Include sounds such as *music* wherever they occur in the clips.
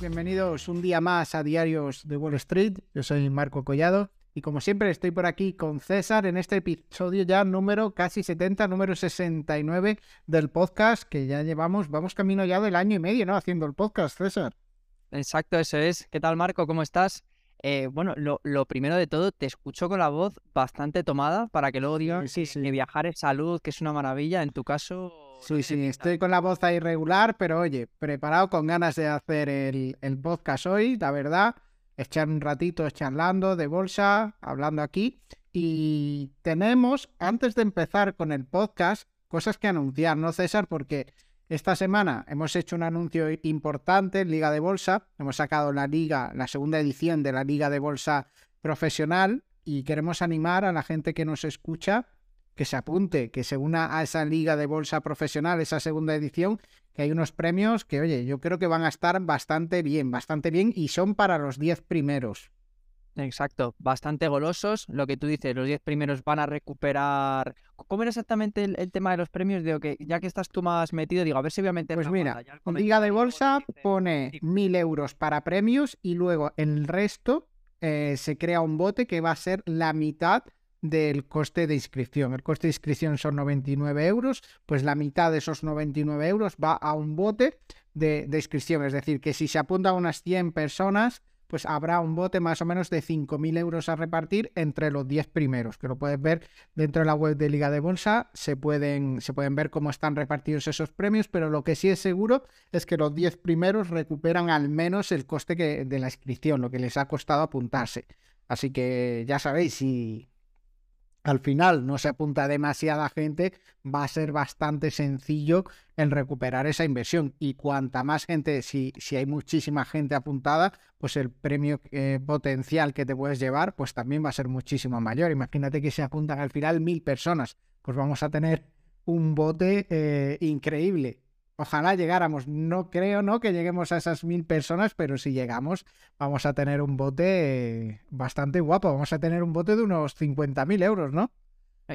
Bienvenidos un día más a Diarios de Wall Street. Yo soy Marco Collado y como siempre estoy por aquí con César en este episodio ya número casi 70, número 69 del podcast que ya llevamos, vamos camino ya del año y medio, ¿no? Haciendo el podcast, César. Exacto, eso es. ¿Qué tal, Marco? ¿Cómo estás? Eh, bueno, lo, primero de todo, te escucho con la voz bastante tomada para que luego digas que viajar es salud, que es una maravilla. En tu caso. Sí, sí, estoy con la voz irregular, pero oye, preparado con ganas de hacer el, el podcast hoy, la verdad. Echar un ratito charlando de bolsa, hablando aquí. Y tenemos, antes de empezar con el podcast, cosas que anunciar, ¿no, César? Porque esta semana hemos hecho un anuncio importante en Liga de Bolsa. Hemos sacado la liga, la segunda edición de la Liga de Bolsa Profesional y queremos animar a la gente que nos escucha que se apunte, que se una a esa Liga de Bolsa Profesional, esa segunda edición, que hay unos premios que, oye, yo creo que van a estar bastante bien, bastante bien y son para los 10 primeros. Exacto, bastante golosos. Lo que tú dices, los 10 primeros van a recuperar. ¿Cómo era exactamente el, tema de los premios? Digo que ya que estás tú más metido, digo, a ver si meter. Pues mira, Liga de Bolsa pone 1000 euros para premios y luego el resto eh, se crea un bote que va a ser la mitad del coste de inscripción. El coste de inscripción son 99 euros, pues la mitad de esos 99 euros va a un bote de, inscripción. Es decir, que si se apuntan unas 100 personas, pues habrá un bote más o menos de 5.000 euros a repartir entre los 10 primeros, que lo puedes ver dentro de la web de Liga de Bolsa, se pueden, se pueden ver cómo están repartidos esos premios, pero lo que sí es seguro es que los 10 primeros recuperan al menos el coste de la inscripción, lo que les ha costado apuntarse. Así que ya sabéis, si al final no se apunta demasiada gente, va a ser bastante sencillo el recuperar esa inversión. Y cuanta más gente, si, si hay muchísima gente apuntada, pues el premio eh, potencial que te puedes llevar, pues también va a ser muchísimo mayor. Imagínate que se apuntan al final mil personas, pues vamos a tener un bote eh, increíble. Ojalá llegáramos. No creo, ¿no? Que lleguemos a esas mil personas, pero si llegamos, vamos a tener un bote bastante guapo. Vamos a tener un bote de unos 50.000 euros, ¿no?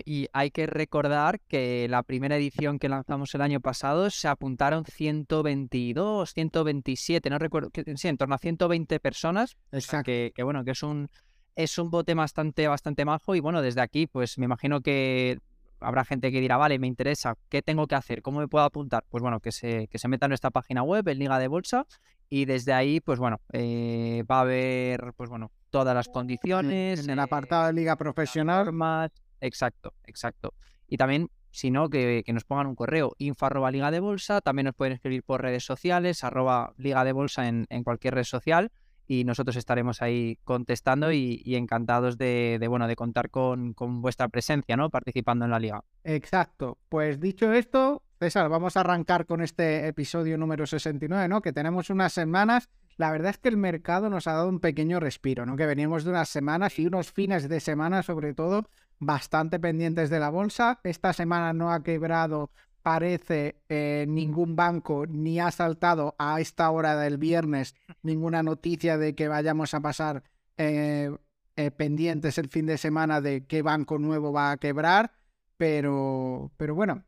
Y hay que recordar que la primera edición que lanzamos el año pasado se apuntaron 122, 127, no recuerdo, sí, en torno a 120 personas. Exacto. Que, que bueno, que es un, es un bote bastante, bastante majo. Y bueno, desde aquí, pues me imagino que habrá gente que dirá, vale, me interesa, ¿qué tengo que hacer? ¿Cómo me puedo apuntar? Pues bueno, que se, que se meta en nuestra página web, en Liga de Bolsa, y desde ahí, pues bueno, eh, va a haber, pues bueno, todas las condiciones. En el apartado de Liga Profesional. Más... Exacto, exacto. Y también, si no, que, nos pongan un correo, info arroba Liga de Bolsa, también nos pueden escribir por redes sociales, arroba Liga de Bolsa en, en cualquier red social y nosotros estaremos ahí contestando y, encantados de, bueno, de contar con, con, vuestra presencia, ¿no? Participando en la liga. Exacto. Pues dicho esto, César, vamos a arrancar con este episodio número 69, ¿no? Que tenemos unas semanas. La verdad es que el mercado nos ha dado un pequeño respiro, ¿no? Que veníamos de unas semanas y unos fines de semana, sobre todo, bastante pendientes de la bolsa. Esta semana no ha quebrado parece eh, ningún banco ni ha saltado a esta hora del viernes ninguna noticia de que vayamos a pasar eh, eh, pendientes el fin de semana de qué banco nuevo va a quebrar, pero, pero bueno,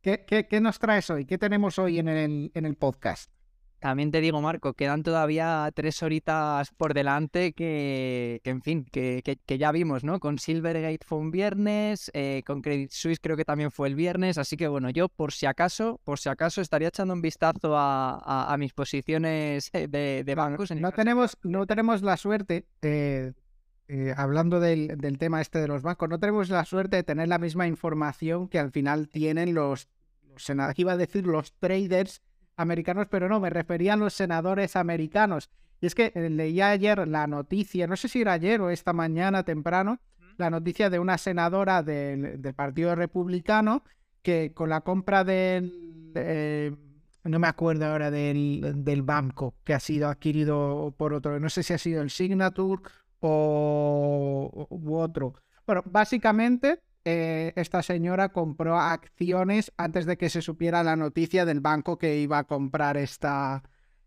¿qué, qué, nos traes hoy? ¿Qué tenemos hoy en el, en el podcast? También te digo, Marco, quedan todavía tres horitas por delante que, en fin, que, que, ya vimos, ¿no? Con Silvergate fue un viernes, eh, con Credit Suisse creo que también fue el viernes, así que bueno, yo por si acaso, por si acaso estaría echando un vistazo a, a, mis posiciones *laughs* de, de bancos. no, tenemos, no tenemos la suerte, eh, hablando del, del tema este de los bancos, no tenemos la suerte de tener la misma información que al final tienen los, los iba a decir los traders americanos, pero no, me refería a los senadores americanos. Y es que eh, leí ayer la noticia, no sé si era ayer o esta mañana temprano, la noticia de una senadora del, Partido Republicano que con la compra del... Eh, no me acuerdo ahora del, del, banco que ha sido adquirido por otro, no sé si ha sido el Signature o u otro. Bueno, básicamente eh, esta señora compró acciones antes de que se supiera la noticia del banco que iba a comprar esta,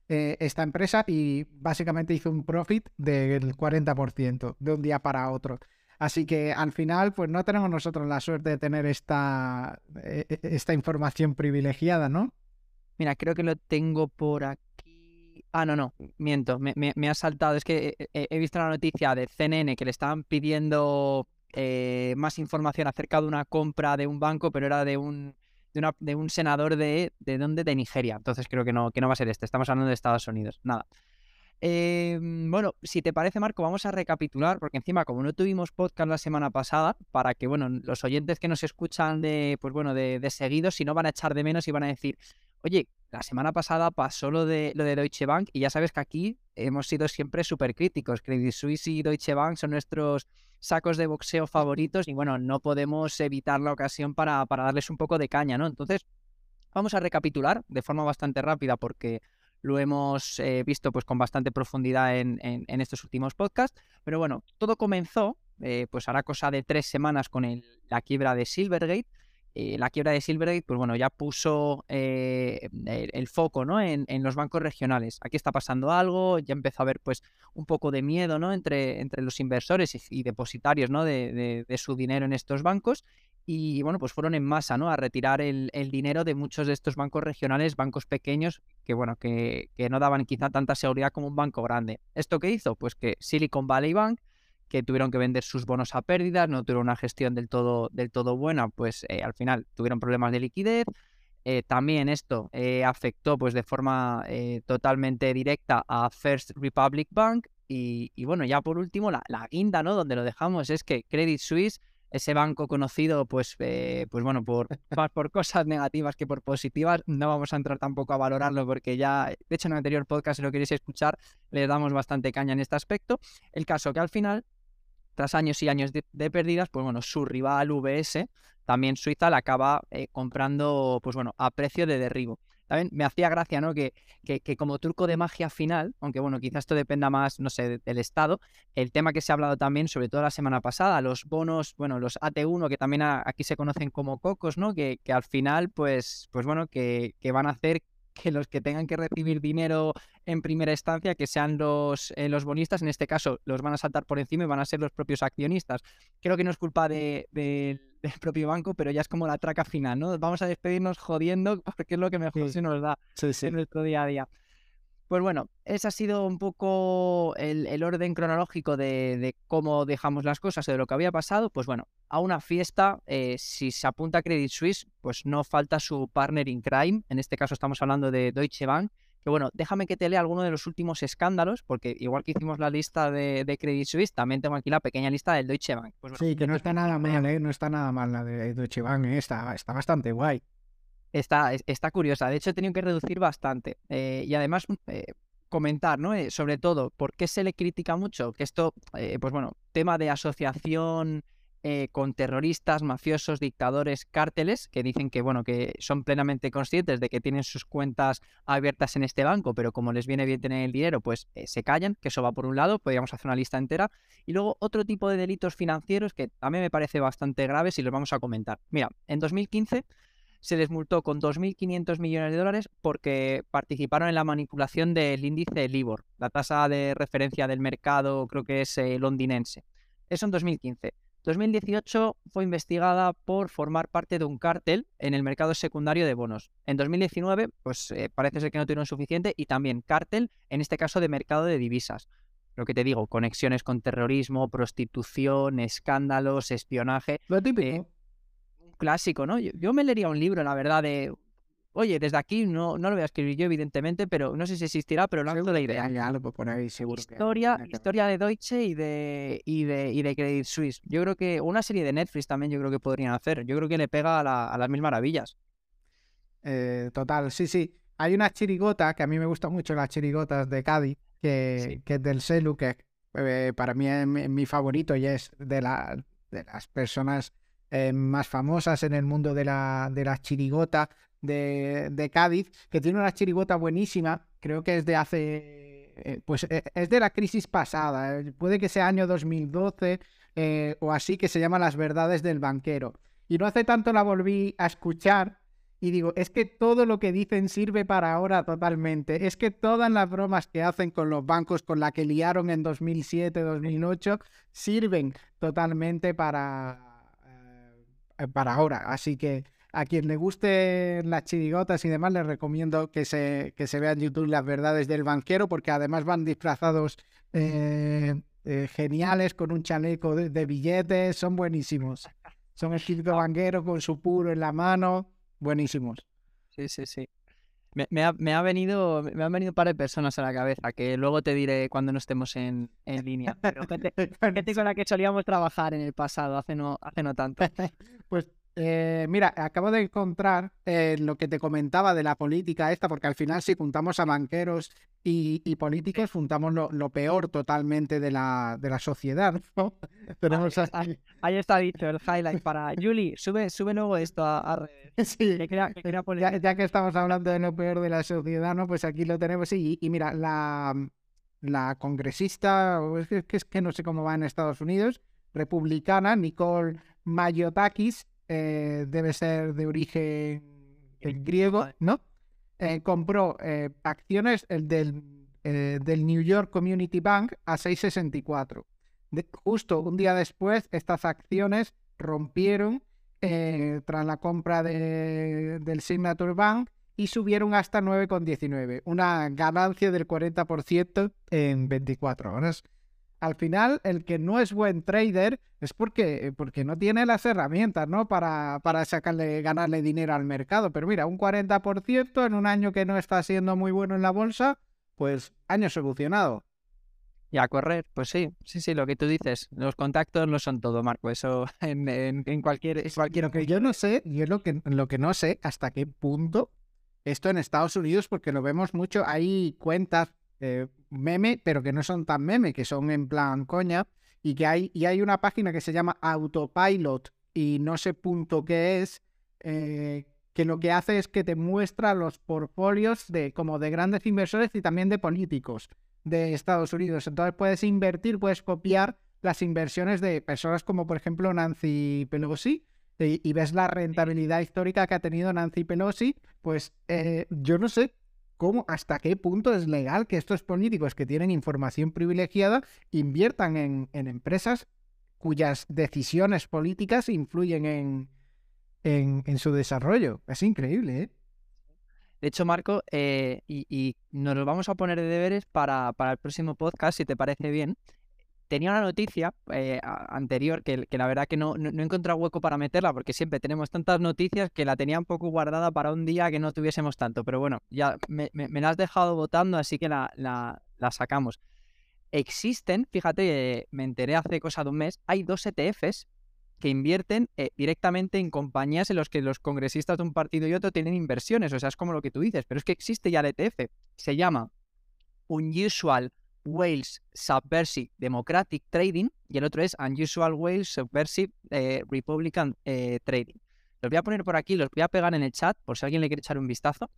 eh, esta empresa y básicamente hizo un profit del 40% de un día para otro. Así que al final, pues no tenemos nosotros la suerte de tener esta, eh, esta información privilegiada, ¿no? Mira, creo que lo tengo por aquí. Ah, no, no, miento, me, ha saltado. Es que he, visto la noticia de CNN que le estaban pidiendo eh, más información acerca de una compra de un banco, pero era de un, de, una, de un senador de, ¿de dónde? De Nigeria. Entonces creo que no, que no va a ser este. Estamos hablando de Estados Unidos. Nada. Em, bueno, si te parece, Marco, vamos a recapitular, porque encima, como no tuvimos podcast la semana pasada, para que, bueno, los oyentes que nos escuchan de, pues bueno, de, de si no van a echar de menos y van a decir, oye, la semana pasada pasó lo de, lo de Deutsche Bank y ya sabes que aquí hemos sido siempre súper críticos. Credit Suisse y Deutsche Bank son nuestros sacos de boxeo favoritos y bueno, no podemos evitar la ocasión para, para darles un poco de caña, ¿no? Entonces, vamos a recapitular de forma bastante rápida porque lo hemos eh, visto pues con bastante profundidad en, estos últimos podcasts. Pero bueno, todo comenzó, eh, pues hará cosa de tres semanas con la quiebra de Silvergate. Eh, la quiebra de Silvergate, pues bueno, ya puso el, foco ¿no? En, los bancos regionales. Aquí está pasando algo, ya empezó a haber pues un poco de miedo ¿no? entre, entre los inversores y, depositarios ¿no? de, de, su dinero en estos bancos y bueno, pues fueron en masa, ¿no? A retirar el, dinero de muchos de estos bancos regionales, bancos pequeños, que bueno, que, que, no daban quizá tanta seguridad como un banco grande. ¿Esto qué hizo? Pues que Silicon Valley Bank, que tuvieron que vender sus bonos a pérdidas, no tuvieron una gestión del todo, del todo buena, pues eh, al final tuvieron problemas de liquidez. Eh, también esto eh, afectó pues de forma totalmente directa a First Republic Bank. Y, y bueno, ya por último, la, la guinda, ¿no? Donde lo dejamos es que Credit Suisse ese banco conocido, pues, pues bueno, por, *laughs* más por cosas negativas que por positivas, no vamos a entrar tampoco a valorarlo porque ya, de hecho en el anterior podcast, si lo queréis escuchar, le damos bastante caña en este aspecto. El caso que al final, tras años y años de, de pérdidas, pues bueno, su rival VS, también Suiza, la acaba eh, comprando, pues bueno, a precio de derribo me hacía gracia, ¿no? Que, que, como truco de magia final, aunque bueno, quizás esto dependa más, no sé, del Estado, el tema que se ha hablado también, sobre todo la semana pasada, los bonos, bueno, los AT1, que también aquí se conocen como cocos, ¿no? Que, que al final, pues, pues bueno, que, que van a hacer que los que tengan que recibir dinero en primera instancia, que sean los, eh, los bonistas, en este caso los van a saltar por encima y van a ser los propios accionistas. Creo que no es culpa de, del *laughs* propio banco, pero ya es como la traca final, ¿no? Vamos a despedirnos jodiendo *laughs* porque es lo que mejor se nos da en nuestro día a día. Pues bueno, ese ha sido un poco el, orden cronológico de, cómo dejamos las cosas, de lo que había pasado. Pues bueno, a una fiesta, eh, si se apunta a Credit Suisse, pues no falta su partner in crime. En este caso estamos hablando de Deutsche Bank. Que bueno, déjame que te lea alguno de los últimos escándalos, porque igual que hicimos la lista de, Credit Suisse, también tengo aquí la pequeña lista del Deutsche Bank. Pues sí, que no está nada mal, ¿eh? No está nada mal la de Deutsche Bank, ¿eh? está, está bastante guay. Está, está curiosa. De hecho, he tenido que reducir bastante. Eh, y además, eh, comentar, ¿no? Eh, sobre todo, ¿por qué se le critica mucho? Que esto, pues bueno, tema de asociación con terroristas, mafiosos, dictadores, cárteles, que dicen que, bueno, que son plenamente conscientes de que tienen sus cuentas abiertas en este banco, pero como les viene bien tener el dinero, pues se callan, que eso va por un lado, podríamos hacer una lista entera. Y luego otro tipo de delitos financieros que también me parece bastante graves y los vamos a comentar. Mira, en 2015 se les multó con 2.500 millones de dólares porque participaron en la manipulación del índice LIBOR, la tasa de referencia del mercado, creo que es eh, londinense. Eso en 2015. 2018 fue investigada por formar parte de un cártel en el mercado secundario de bonos. En 2019, pues eh, parece ser que no tuvieron suficiente y también cártel, en este caso de mercado de divisas. Lo que te digo, conexiones con terrorismo, prostitución, escándalos, espionaje. Lo típico clásico, ¿no? Yo, me leería un libro, la verdad, de. Oye, desde aquí no, no lo voy a escribir yo, evidentemente, pero no sé si existirá, pero lo de idea. Ahí, seguro. Historia, historia de Deutsche y de, y, de, y de Credit Suisse. Yo creo que una serie de Netflix también yo creo que podrían hacer. Yo creo que le pega a, las mil maravillas. Eh, total, sí, sí. Hay una chirigota, que a mí me gustan mucho las chirigotas de Cádiz, que, que es del Selu, que eh, para mí es mi, favorito y es de, la, de las personas eh, más famosas en el mundo de la, de de, Cádiz, que tiene una chirigota buenísima, creo que es de hace, eh, pues eh, es de la crisis pasada, puede que sea año 2012 o así, que se llama Las verdades del banquero. Y no hace tanto la volví a escuchar y digo, es que todo lo que dicen sirve para ahora totalmente. Es que todas las bromas que hacen con los bancos, con la que liaron en 2007, 2008, sirven totalmente para, para ahora. Así que a quien le guste las chirigotas y demás, les recomiendo que se, que se vean en YouTube las verdades del banquero, porque además van disfrazados eh, eh, geniales con un chaleco de, billetes, son buenísimos. Son el banquero con su puro en la mano, buenísimos. Sí, sí, sí. Me, ha, me, ha, venido, me han venido un par de personas a la cabeza que luego te diré cuando no estemos en, en línea. Pero gente, *laughs* gente, con la que solíamos trabajar en el pasado, hace no, hace no tanto. *laughs* Pues eh, mira, acabo de encontrar eh, lo que te comentaba de la política esta, porque al final si juntamos a banqueros y, políticos, juntamos lo, peor totalmente de la, de la sociedad. *laughs* Tenemos ahí, está dicho el highlight para Julie. Sube, sube luego esto a, redes. *laughs* Sí, ya, que estamos hablando de lo peor de la sociedad, ¿no? Pues aquí lo tenemos. Y, y mira, la, la congresista, es que, es que no sé cómo va en Estados Unidos, republicana, Nicole Mayotakis, eh, debe ser de origen griego, ¿no? Eh, compró eh, acciones del, del, New York Community Bank a 6,64. justo un día después, estas acciones rompieron tras la compra de, del Signature Bank y subieron hasta 9,19, una ganancia del 40% en 24 horas al final el que no es buen trader es porque, porque no tiene las herramientas, ¿no? Para, para sacarle, ganarle dinero al mercado. Pero mira, un 40% en un año que no está siendo muy bueno en la bolsa, pues año solucionado. Y a correr, pues sí, sí, sí, lo que tú dices, los contactos no son todo, Marco, eso *laughs* en, en, cualquier... cualquier... Lo que yo no sé, yo lo que, lo que no sé hasta qué punto esto en Estados Unidos, porque lo vemos mucho, hay cuentas eh, meme, pero que no son tan meme, que son en plan coña, y que hay, y hay una página que se llama Autopilot y no sé punto qué es, eh, que lo que hace es que te muestra los portfolios de como de grandes inversores y también de políticos de Estados Unidos. Entonces puedes invertir, puedes copiar las inversiones de personas como por ejemplo Nancy Pelosi y, ves la rentabilidad histórica que ha tenido Nancy Pelosi, pues eh, yo no sé, hasta qué punto es legal que estos políticos que tienen información privilegiada inviertan en, empresas cuyas decisiones políticas influyen en, en, su desarrollo. Es increíble, ¿eh? De hecho, Marco, eh, y, y, nos lo vamos a poner de deberes para, para el próximo podcast, si te parece bien tenía una noticia eh, anterior que, la verdad que no, no, he encontrado hueco para meterla porque siempre tenemos tantas noticias que la tenía un poco guardada para un día que no tuviésemos tanto. Pero bueno, ya me, la has dejado votando, así que la, la, sacamos. Existen, fíjate, me enteré hace cosa de un mes, hay dos ETFs que invierten eh, directamente en compañías en las que los congresistas de un partido y otro tienen inversiones. O sea, es como lo que tú dices, pero es que existe ya el ETF. Se llama Unusual Wales Subversive Democratic Trading y el otro es Unusual Wales Subversive eh, Republican eh, Trading. Los voy a poner por aquí, los voy a pegar en el chat por si alguien le quiere echar un vistazo,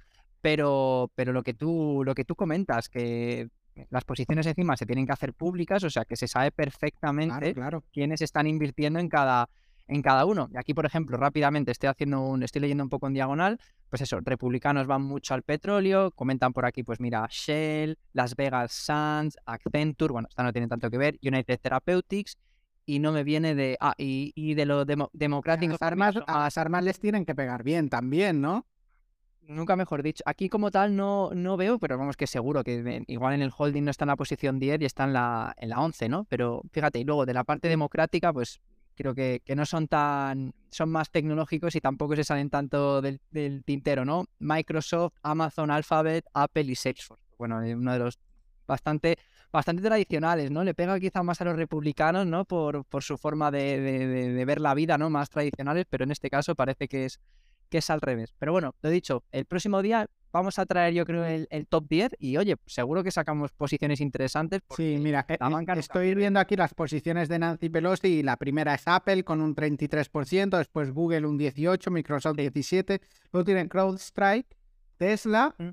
pero, pero lo, que tú, lo que tú comentas, que las posiciones encima se tienen que hacer públicas, o sea que se sabe perfectamente quiénes están invirtiendo en cada, en cada uno. Y aquí, por ejemplo, rápidamente estoy haciendo un, estoy leyendo un poco en diagonal, pues eso, republicanos van mucho al petróleo, comentan por aquí, pues mira, Shell, Las Vegas Sands, Accenture, bueno, esta no tiene tanto que ver, United Therapeutics, y no me viene de, ah, y, de lo democrático. Las armas, a las armas les tienen que pegar bien también, ¿no? Nunca mejor dicho. Aquí como tal no, no veo, pero vamos que seguro que igual en el holding no está en la posición 10 y está en la, en la 11, ¿no? Pero fíjate, y luego de la parte democrática, pues creo que, que, no son tan, son más tecnológicos y tampoco se salen tanto del, tintero, ¿no? Microsoft, Amazon, Alphabet, Apple y Salesforce. Bueno, eh, uno de los bastante, bastante tradicionales, ¿no? Le pega quizá más a los republicanos, ¿no? Por, por su forma de, de, ver la vida, ¿no? Más tradicionales, pero en este caso parece que es, que es al revés. Pero bueno, lo dicho, el próximo día vamos a traer yo creo el, top 10 y oye, seguro que sacamos posiciones interesantes. Sí, mira, eh, eh, estoy viendo aquí las posiciones de Nancy Pelosi y la primera es Apple con un 33%, después Google un 18%, Microsoft 17%, luego tienen CrowdStrike, Tesla, mm.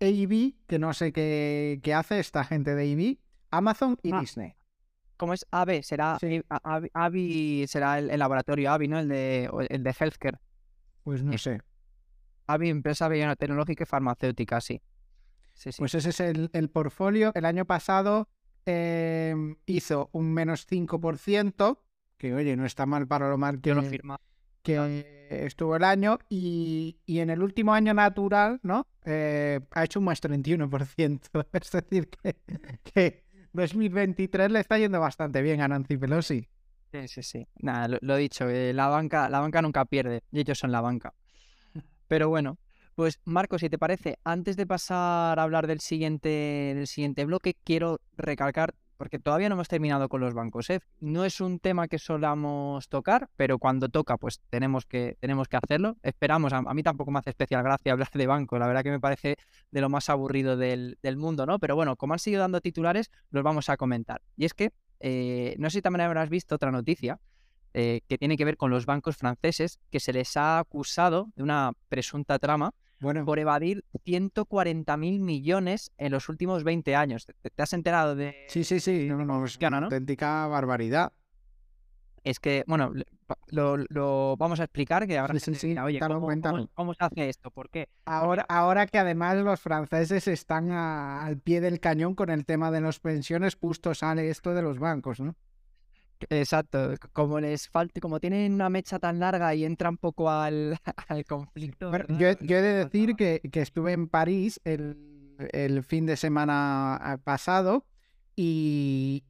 AV, que no sé qué, qué, hace esta gente de AV, Amazon y ah. Disney. ¿Cómo es AVE? Será AVI, será el, laboratorio AVI, ¿no? El de, el de healthcare. Pues no sé. AVI, empresa tecnológica y farmacéutica, sí. Pues ese es el, portfolio. El año pasado em, hizo un menos 5%, que oye, no está mal para lo mal que, Yo lo firma. que estuvo el año y, en el último año natural, ¿no? Eh, ha hecho un más 31%. *laughs* Es decir, que, que 2023 le está yendo bastante bien a Nancy Pelosi. Sí, sí, sí. Nada, lo, he dicho, eh, la, banca, la banca nunca pierde y ellos son la banca. *laughs* Pero bueno, pues Marco, si te parece, antes de pasar a hablar del siguiente, del siguiente bloque, quiero recalcar porque todavía no hemos terminado con los bancos. ¿eh? No es un tema que solamos tocar, pero cuando toca, pues tenemos que, tenemos que hacerlo. Esperamos, a, mí tampoco me hace especial gracia hablar de bancos, la verdad que me parece de lo más aburrido del, mundo, ¿no? Pero bueno, como han seguido dando titulares, los vamos a comentar. Y es que, eh, no sé si también habrás visto otra noticia, eh, que tiene que ver con los bancos franceses, que se les ha acusado de una presunta trama bueno. por evadir 140 mil millones en los últimos 20 años. ¿Te, has enterado de...? Sí, sí, sí, no, no, es una auténtica barbaridad. Es que, bueno, lo, vamos a explicar que ahora sí, sí, oye, ¿cómo, se hace esto? ¿Por qué? Ahora, ahora que además los franceses están al pie del cañón con el tema de las pensiones, justo sale esto de los bancos, ¿no? Exacto, como les falta, como tienen una mecha tan larga y entra un poco al, *laughs* conflicto. yo, he de decir que, estuve en París el, fin de semana pasado y,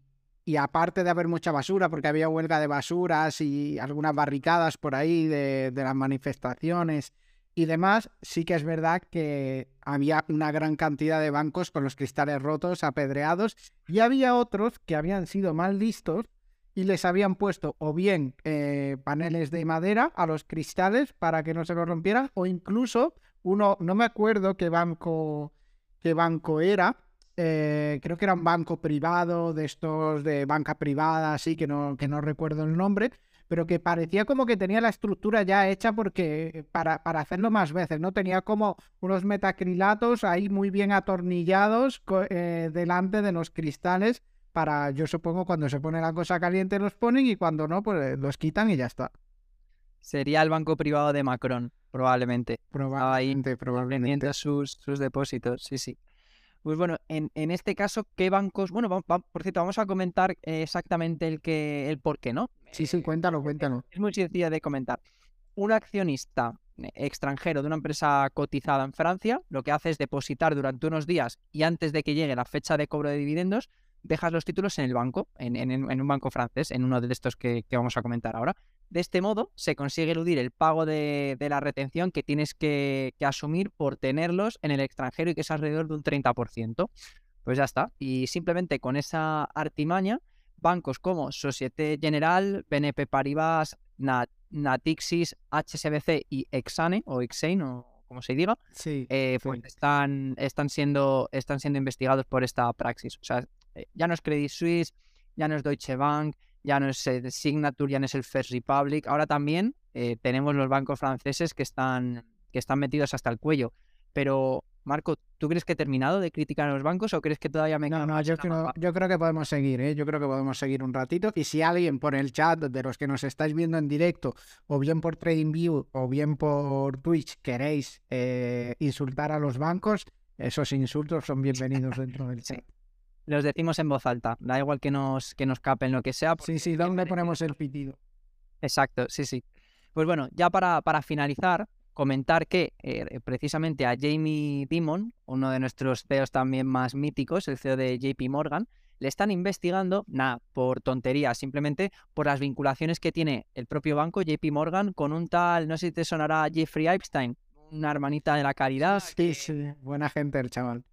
aparte de haber mucha basura, porque había huelga de basuras y algunas barricadas por ahí de, de las manifestaciones y demás, sí que es verdad que había una gran cantidad de bancos con los cristales rotos, apedreados, y había otros que habían sido mal listos y les habían puesto o bien eh, paneles de madera a los cristales para que no se los rompieran o incluso uno, no me acuerdo qué banco, qué banco era, eh, creo que era un banco privado de estos de banca privada, así que no, que no recuerdo el nombre, pero que parecía como que tenía la estructura ya hecha porque para, para hacerlo más veces, ¿no? Tenía como unos metacrilatos ahí muy bien atornillados eh, delante de los cristales para, yo supongo, cuando se pone la cosa caliente los ponen y cuando no, pues los quitan y ya está. Sería el banco privado de Macron, probablemente. Probablemente, probablemente. Sus, sus depósitos, sí, sí. Pues bueno, en, en este caso, ¿qué bancos? Bueno, por cierto, vamos a comentar exactamente el que, el por qué, ¿no? Sí, sí, cuéntalo, cuéntalo. Es muy sencillo de comentar. Un accionista extranjero de una empresa cotizada en Francia, lo que hace es depositar durante unos días y antes de que llegue la fecha de cobro de dividendos, dejas los títulos en el banco, en, un banco francés, en uno de estos que, vamos a comentar ahora. De este modo se consigue eludir el pago de, la retención que tienes que, asumir por tenerlos en el extranjero y que es alrededor de un 30%. Pues ya está. Y simplemente con esa artimaña, bancos como Societe General, BNP Paribas, Natixis, HSBC y Exane, o Exane, o como se diga, eh, pues están, están, siendo, están siendo investigados por esta praxis. O sea, eh, ya no es Credit Suisse, ya no es Deutsche Bank, ya no es eh, Signature, ya no es el First Republic. Ahora también eh, tenemos los bancos franceses que están, que están metidos hasta el cuello. Pero, Marco, ¿tú crees que he terminado de criticar a los bancos o crees que todavía me No, no, yo creo, yo creo, que podemos seguir, ¿eh? Yo creo que podemos seguir un ratito. Y si alguien por el chat de los que nos estáis viendo en directo, o bien por TradingView, o bien por Twitch, queréis insultar a los bancos, esos insultos son *laughs* bienvenidos dentro del chat los decimos en voz alta. Da igual que nos, que nos capen lo que sea. Sí, sí, ¿dónde ponemos el pitido? Exacto, sí, sí. Pues bueno, ya para, para finalizar, comentar que eh, precisamente a Jamie Dimon, uno de nuestros CEOs también más míticos, el CEO de JP Morgan, le están investigando, nada, por tonterías, simplemente por las vinculaciones que tiene el propio banco JP Morgan con un tal, no sé si te sonará Jeffrey Epstein, una hermanita de la caridad. Sí, sí, buena gente el chaval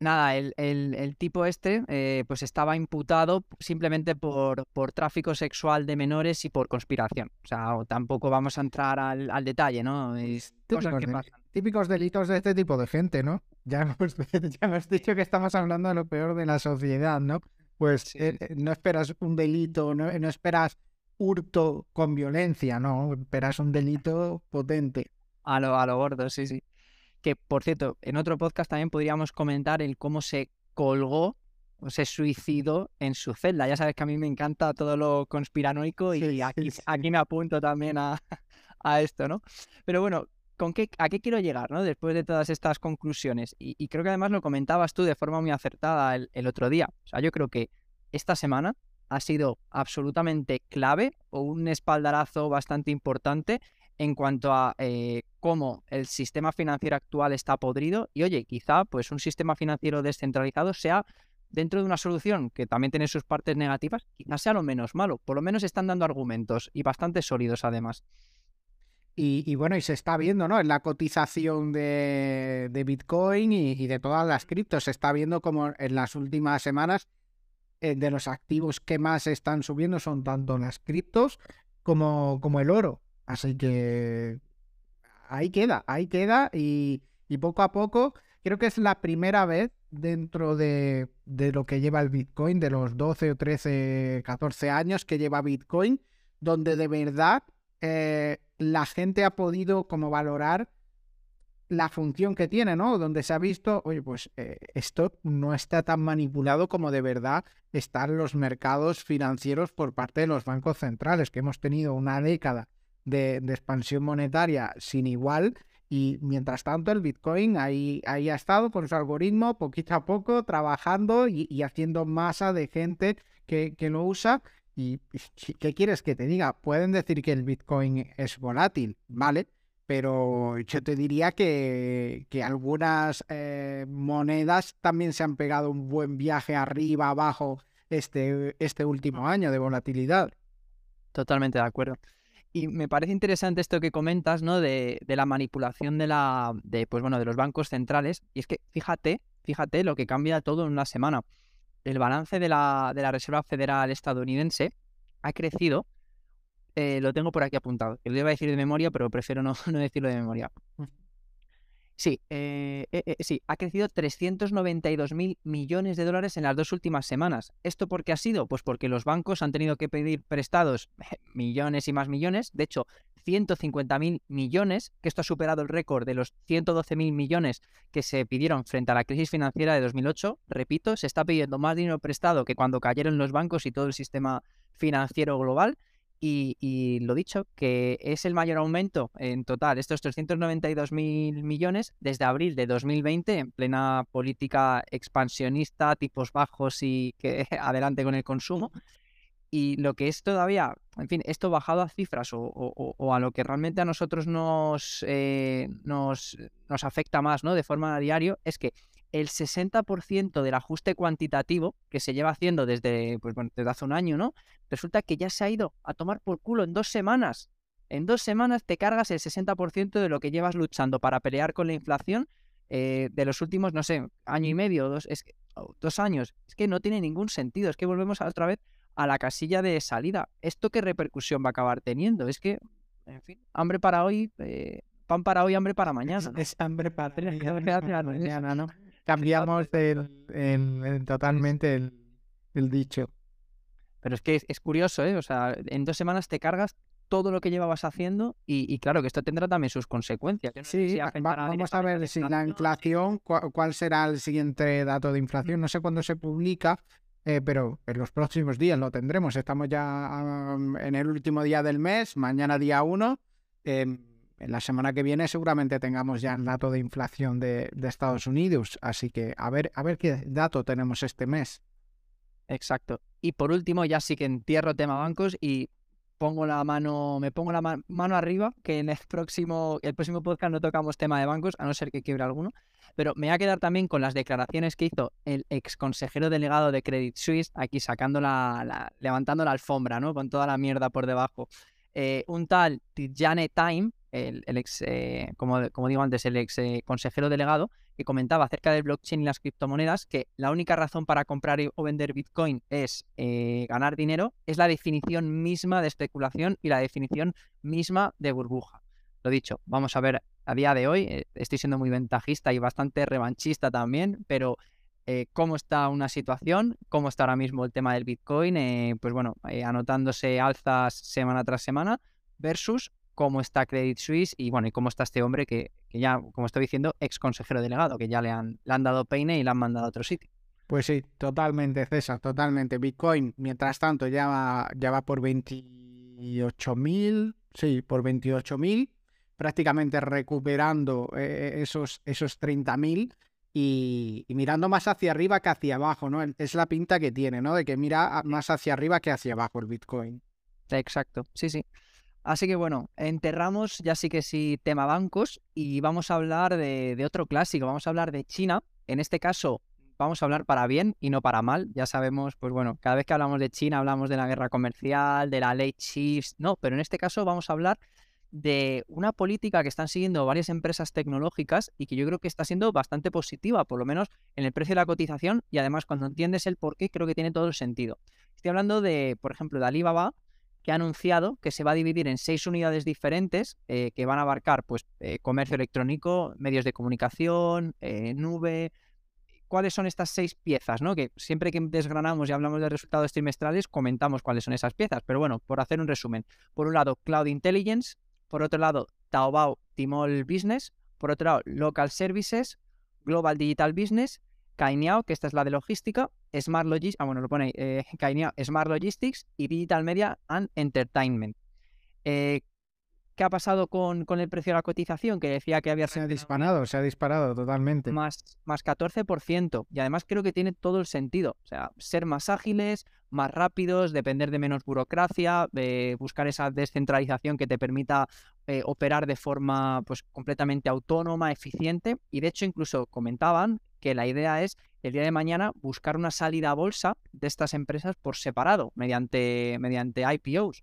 nada, el, el, tipo este eh, pues estaba imputado simplemente por, por tráfico sexual de menores y por conspiración. O sea, tampoco vamos a entrar al, al detalle, ¿no? Es típicos, típicos, delitos de este tipo de gente, ¿no? Ya hemos, *laughs* ya hemos dicho que estamos hablando de lo peor de la sociedad, ¿no? Pues eh, eh, no esperas un delito, no, no esperas hurto con violencia, ¿no? Esperas un delito potente. A lo, a lo gordo, sí, sí que por cierto, en otro podcast también podríamos comentar el cómo se colgó o se suicidó en su celda. Ya sabes que a mí me encanta todo lo conspiranoico y aquí, aquí, me apunto también a, *laughs* a, esto, ¿no? Pero bueno, ¿con qué, ¿a qué quiero llegar, ¿no? Después de todas estas conclusiones. Y, y creo que además lo comentabas tú de forma muy acertada el, el, otro día. O sea, yo creo que esta semana ha sido absolutamente clave o un espaldarazo bastante importante en cuanto a eh, cómo el sistema financiero actual está podrido y oye, quizá pues un sistema financiero descentralizado sea dentro de una solución que también tiene sus partes negativas, quizás sea lo menos malo, por lo menos están dando argumentos y bastante sólidos además. Y, bueno, y se está viendo, ¿no? En la cotización de, Bitcoin y, de todas las criptos, se está viendo como en las últimas semanas eh, de los activos que más están subiendo son tanto las criptos como, como el oro. Así que ahí queda, ahí queda y, poco a poco creo que es la primera vez dentro de, lo que lleva el Bitcoin, de los 12 o 13, 14 años que lleva Bitcoin, donde de verdad eh, la gente ha podido como valorar la función que tiene, ¿no? Donde se ha visto, oye, pues eh, esto no está tan manipulado como de verdad están los mercados financieros por parte de los bancos centrales, que hemos tenido una década de, expansión monetaria sin igual. Y mientras tanto, el Bitcoin ahí, ahí ha estado con su algoritmo, poquito a poco, trabajando y, haciendo masa de gente que, que lo usa. ¿Y qué quieres que te diga? Pueden decir que el Bitcoin es volátil, ¿vale? Pero yo te diría que, que algunas eh, monedas también se han pegado un buen viaje arriba, abajo este, este último año de volatilidad. Totalmente de acuerdo. Y me parece interesante esto que comentas, ¿no? De, la manipulación de la, de, pues bueno, de los bancos centrales. Y es que fíjate, fíjate lo que cambia todo en una semana. El balance de la, de la Reserva Federal estadounidense ha crecido. Eh, lo tengo por aquí apuntado. lo iba a decir de memoria, pero prefiero no, *laughs* no decirlo de memoria. Sí, eh, eh, eh, sí, ha crecido 392 mil millones de dólares en las dos últimas semanas. ¿Esto por qué ha sido? Pues porque los bancos han tenido que pedir prestados *laughs* millones y más millones. De hecho, 150 mil millones, que esto ha superado el récord de los 112 mil millones que se pidieron frente a la crisis financiera de 2008. Repito, se está pidiendo más dinero prestado que cuando cayeron los bancos y todo el sistema financiero global. Y, lo dicho, que es el mayor aumento en total, estos 392 mil millones desde abril de 2020, en plena política expansionista, tipos bajos y que *laughs* adelante con el consumo. Y lo que es todavía, en fin, esto bajado a cifras o, a lo que realmente a nosotros nos, eh, nos, nos afecta más ¿no? de forma diaria, es que el 60% del ajuste cuantitativo que se lleva haciendo desde, pues, desde hace un año, ¿no? Resulta que ya se ha ido a tomar por culo en dos semanas. En dos semanas te cargas el 60% de lo que llevas luchando para pelear con la inflación eh, de los últimos, no sé, año y medio, dos, es dos años. Es que no tiene ningún sentido. Es que volvemos otra vez a la casilla de salida. ¿Esto qué repercusión va a acabar teniendo? Es que, en fin, hambre para hoy, eh, pan para hoy, hambre para mañana. Es, hambre para *laughs* mañana, ¿no? Cambiamos el, totalmente el, dicho. Pero es que es, curioso, ¿eh? O sea, en dos semanas te cargas todo lo que llevabas haciendo y, claro que esto tendrá también sus consecuencias. sí, vamos a ver si la inflación, cuál será el siguiente dato de inflación. No sé cuándo se publica, eh, pero en los próximos días lo tendremos. Estamos ya en el último día del mes, mañana día 1 en la semana que viene seguramente tengamos ya el dato de inflación de, Estados Unidos, así que a ver, a ver qué dato tenemos este mes. Exacto. Y por último, ya sí que entierro tema bancos y pongo la mano, me pongo la mano arriba, que en el próximo, el próximo podcast no tocamos tema de bancos, a no ser que quiebre alguno. Pero me voy a quedar también con las declaraciones que hizo el ex consejero delegado de Credit Suisse, aquí sacando la, levantando la alfombra, ¿no? Con toda la mierda por debajo. Eh, un tal Tijane Time, el, ex, eh, como, digo antes, el ex eh, consejero delegado, que comentaba acerca del blockchain y las criptomonedas, que la única razón para comprar o vender Bitcoin es ganar dinero, es la definición misma de especulación y la definición misma de burbuja. Lo dicho, vamos a ver a día de hoy, estoy siendo muy ventajista y bastante revanchista también, pero eh, cómo está una situación, cómo está ahora mismo el tema del Bitcoin, eh, pues bueno, eh, anotándose alzas semana tras semana, versus cómo está Credit Suisse y bueno, y cómo está este hombre que, ya, como estoy diciendo, ex consejero delegado, que ya le han, le han dado peine y le han mandado a otro sitio. Pues sí, totalmente, César, totalmente. Bitcoin, mientras tanto, ya va, ya va por 28.000, sí, por 28.000, prácticamente recuperando esos, esos 30.000 y, mirando más hacia arriba que hacia abajo, ¿no? Es la pinta que tiene, ¿no? De que mira más hacia arriba que hacia abajo el Bitcoin. Exacto, sí, sí. Así que bueno, enterramos ya sí que sí tema bancos y vamos a hablar de, otro clásico, vamos a hablar de China. En este caso vamos a hablar para bien y no para mal. Ya sabemos, pues bueno, cada vez que hablamos de China hablamos de la guerra comercial, de la ley CHIPS, no, pero en este caso vamos a hablar de una política que están siguiendo varias empresas tecnológicas y que yo creo que está siendo bastante positiva, por lo menos en el precio de la cotización y además cuando entiendes el por qué creo que tiene todo el sentido. Estoy hablando de, por ejemplo, de Alibaba, que ha anunciado que se va a dividir en seis unidades diferentes eh, que van a abarcar pues, eh, comercio electrónico, medios de comunicación, eh, nube. ¿Cuáles son estas seis piezas? ¿no? Que siempre que desgranamos y hablamos de resultados trimestrales, comentamos cuáles son esas piezas. Pero bueno, por hacer un resumen. Por un lado, Cloud Intelligence. Por otro lado, Taobao Tmall Business. Por otro lado, Local Services, Global Digital Business Kainiao, que esta es la de logística, Smart Logistics, ah, bueno, lo pone eh, *laughs* Smart Logistics y Digital Media and Entertainment. Eh, ¿Qué ha pasado con, con, el precio de la cotización? Que decía que había... Se ha disparado, se ha disparado totalmente. Más, más 14%. Y además creo que tiene todo el sentido. O sea, ser más ágiles, más rápidos, depender de menos burocracia, buscar esa descentralización que te permita eh, operar de forma pues, completamente autónoma, eficiente. Y de hecho incluso comentaban que la idea es el día de mañana buscar una salida a bolsa de estas empresas por separado, mediante, mediante IPOs.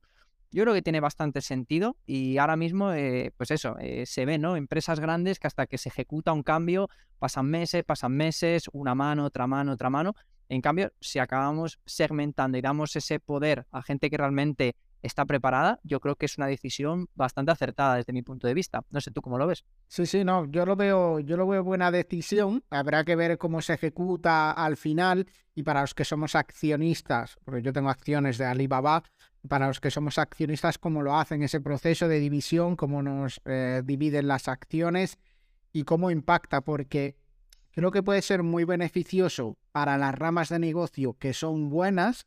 Yo creo que tiene bastante sentido y ahora mismo, eh, pues eso, eh, se ve, ¿no? Empresas grandes que hasta que se ejecuta un cambio pasan meses, pasan meses, una mano, otra mano, otra mano. En cambio, si acabamos segmentando y damos ese poder a gente que realmente está preparada, yo creo que es una decisión bastante acertada desde mi punto de vista. No sé tú cómo lo ves. Sí, sí, no, yo lo veo, yo lo veo buena decisión. Habrá que ver cómo se ejecuta al final y para los que somos accionistas, porque yo tengo acciones de Alibaba, para los que somos accionistas, cómo lo hacen ese proceso de división, cómo nos eh, dividen las acciones y cómo impacta, porque creo que puede ser muy beneficioso para las ramas de negocio que son buenas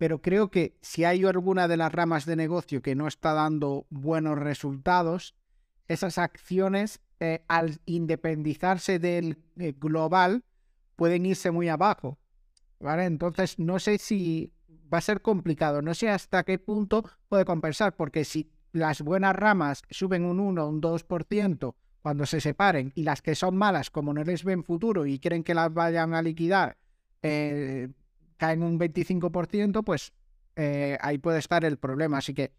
pero creo que si hay alguna de las ramas de negocio que no está dando buenos resultados, esas acciones eh, al independizarse del eh, global pueden irse muy abajo. ¿Vale? Entonces no sé si va a ser complicado, no sé hasta qué punto puede compensar, porque si las buenas ramas suben un 1 o un 2% cuando se separen y las que son malas, como no les ven futuro y quieren que las vayan a liquidar, eh, caen un 25%, pues eh, ahí puede estar el problema. Así que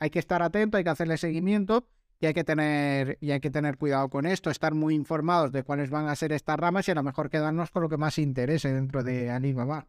hay que estar atento, hay que hacerle seguimiento y hay que tener, y hay que tener cuidado con esto, estar muy informados de cuáles van a ser estas ramas y a lo mejor quedarnos con lo que más interese dentro de Alibaba.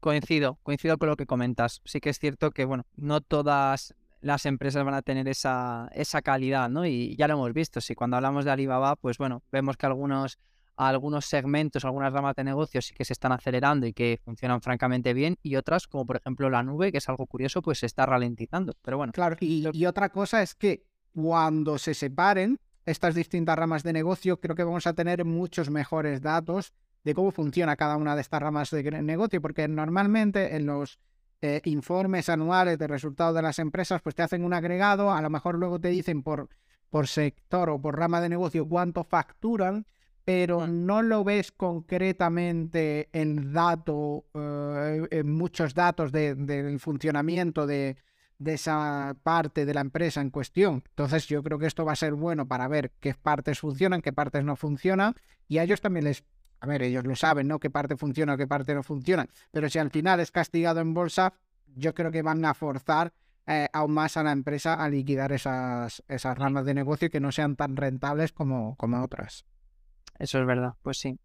Coincido, coincido con lo que comentas. Sí que es cierto que, bueno, no todas las empresas van a tener esa, esa calidad, ¿no? Y ya lo hemos visto. Si cuando hablamos de Alibaba, pues bueno, vemos que algunos algunos segmentos, algunas ramas de negocios sí que se están acelerando y que funcionan francamente bien y otras, como por ejemplo la nube, que es algo curioso, pues se está ralentizando. Pero bueno. Claro, y, y otra cosa es que cuando se separen estas distintas ramas de negocio, creo que vamos a tener muchos mejores datos de cómo funciona cada una de estas ramas de negocio, porque normalmente en los eh, informes anuales de resultados de las empresas, pues te hacen un agregado, a lo mejor luego te dicen por, por sector o por rama de negocio cuánto facturan, pero no lo ves concretamente en dato, eh, en muchos datos del funcionamiento de, esa parte de la empresa en cuestión. Entonces yo creo que esto va a ser bueno para ver qué partes funcionan, qué partes no funcionan, y a ellos también les... A ver, ellos lo saben, ¿no? Qué parte funciona, qué parte no funciona. Pero si al final es castigado en bolsa, yo creo que van a forzar eh, aún más a la empresa a liquidar esas, esas ramas de negocio que no sean tan rentables como, como otras. Eso es verdad, pues sí.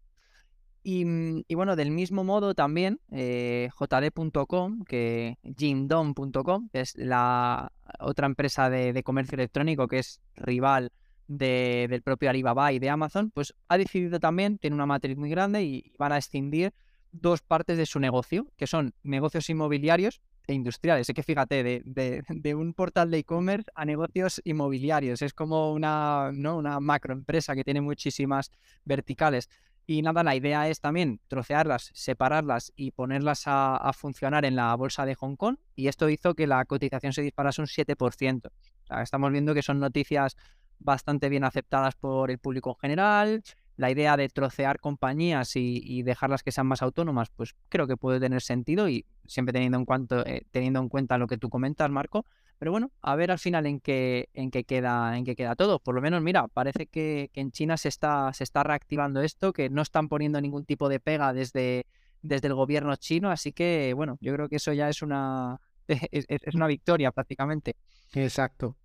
Y, mm, bueno, del mismo modo también, eh, JD.com, que Jimdom.com, que es la otra empresa de, comercio electrónico que es rival del propio Alibaba y de Amazon, pues ha decidido también, tiene una matriz muy grande y van a extindir dos partes de su negocio, que son negocios inmobiliarios industriales. Es que fíjate, de, de, un portal de e-commerce a negocios inmobiliarios. Es como una, ¿no? una macroempresa que tiene muchísimas verticales. Y nada, la idea es también trocearlas, separarlas y ponerlas a, funcionar en la bolsa de Hong Kong. Y esto hizo que la cotización se disparase un 7%. estamos viendo que son noticias bastante bien aceptadas por el público en general. La idea de trocear compañías y, dejarlas que sean más autónomas, pues creo que puede tener sentido y siempre teniendo en, cuanto, eh, teniendo en cuenta lo que tú comentas, Marco. Pero bueno, a ver al final en qué, en qué, queda, en qué queda todo. Por lo menos, mira, parece que, en China se está, se está reactivando esto, que no están poniendo ningún tipo de pega desde, desde el gobierno chino. Así que, bueno, yo creo que eso ya es una, *laughs* es una victoria prácticamente. Exacto.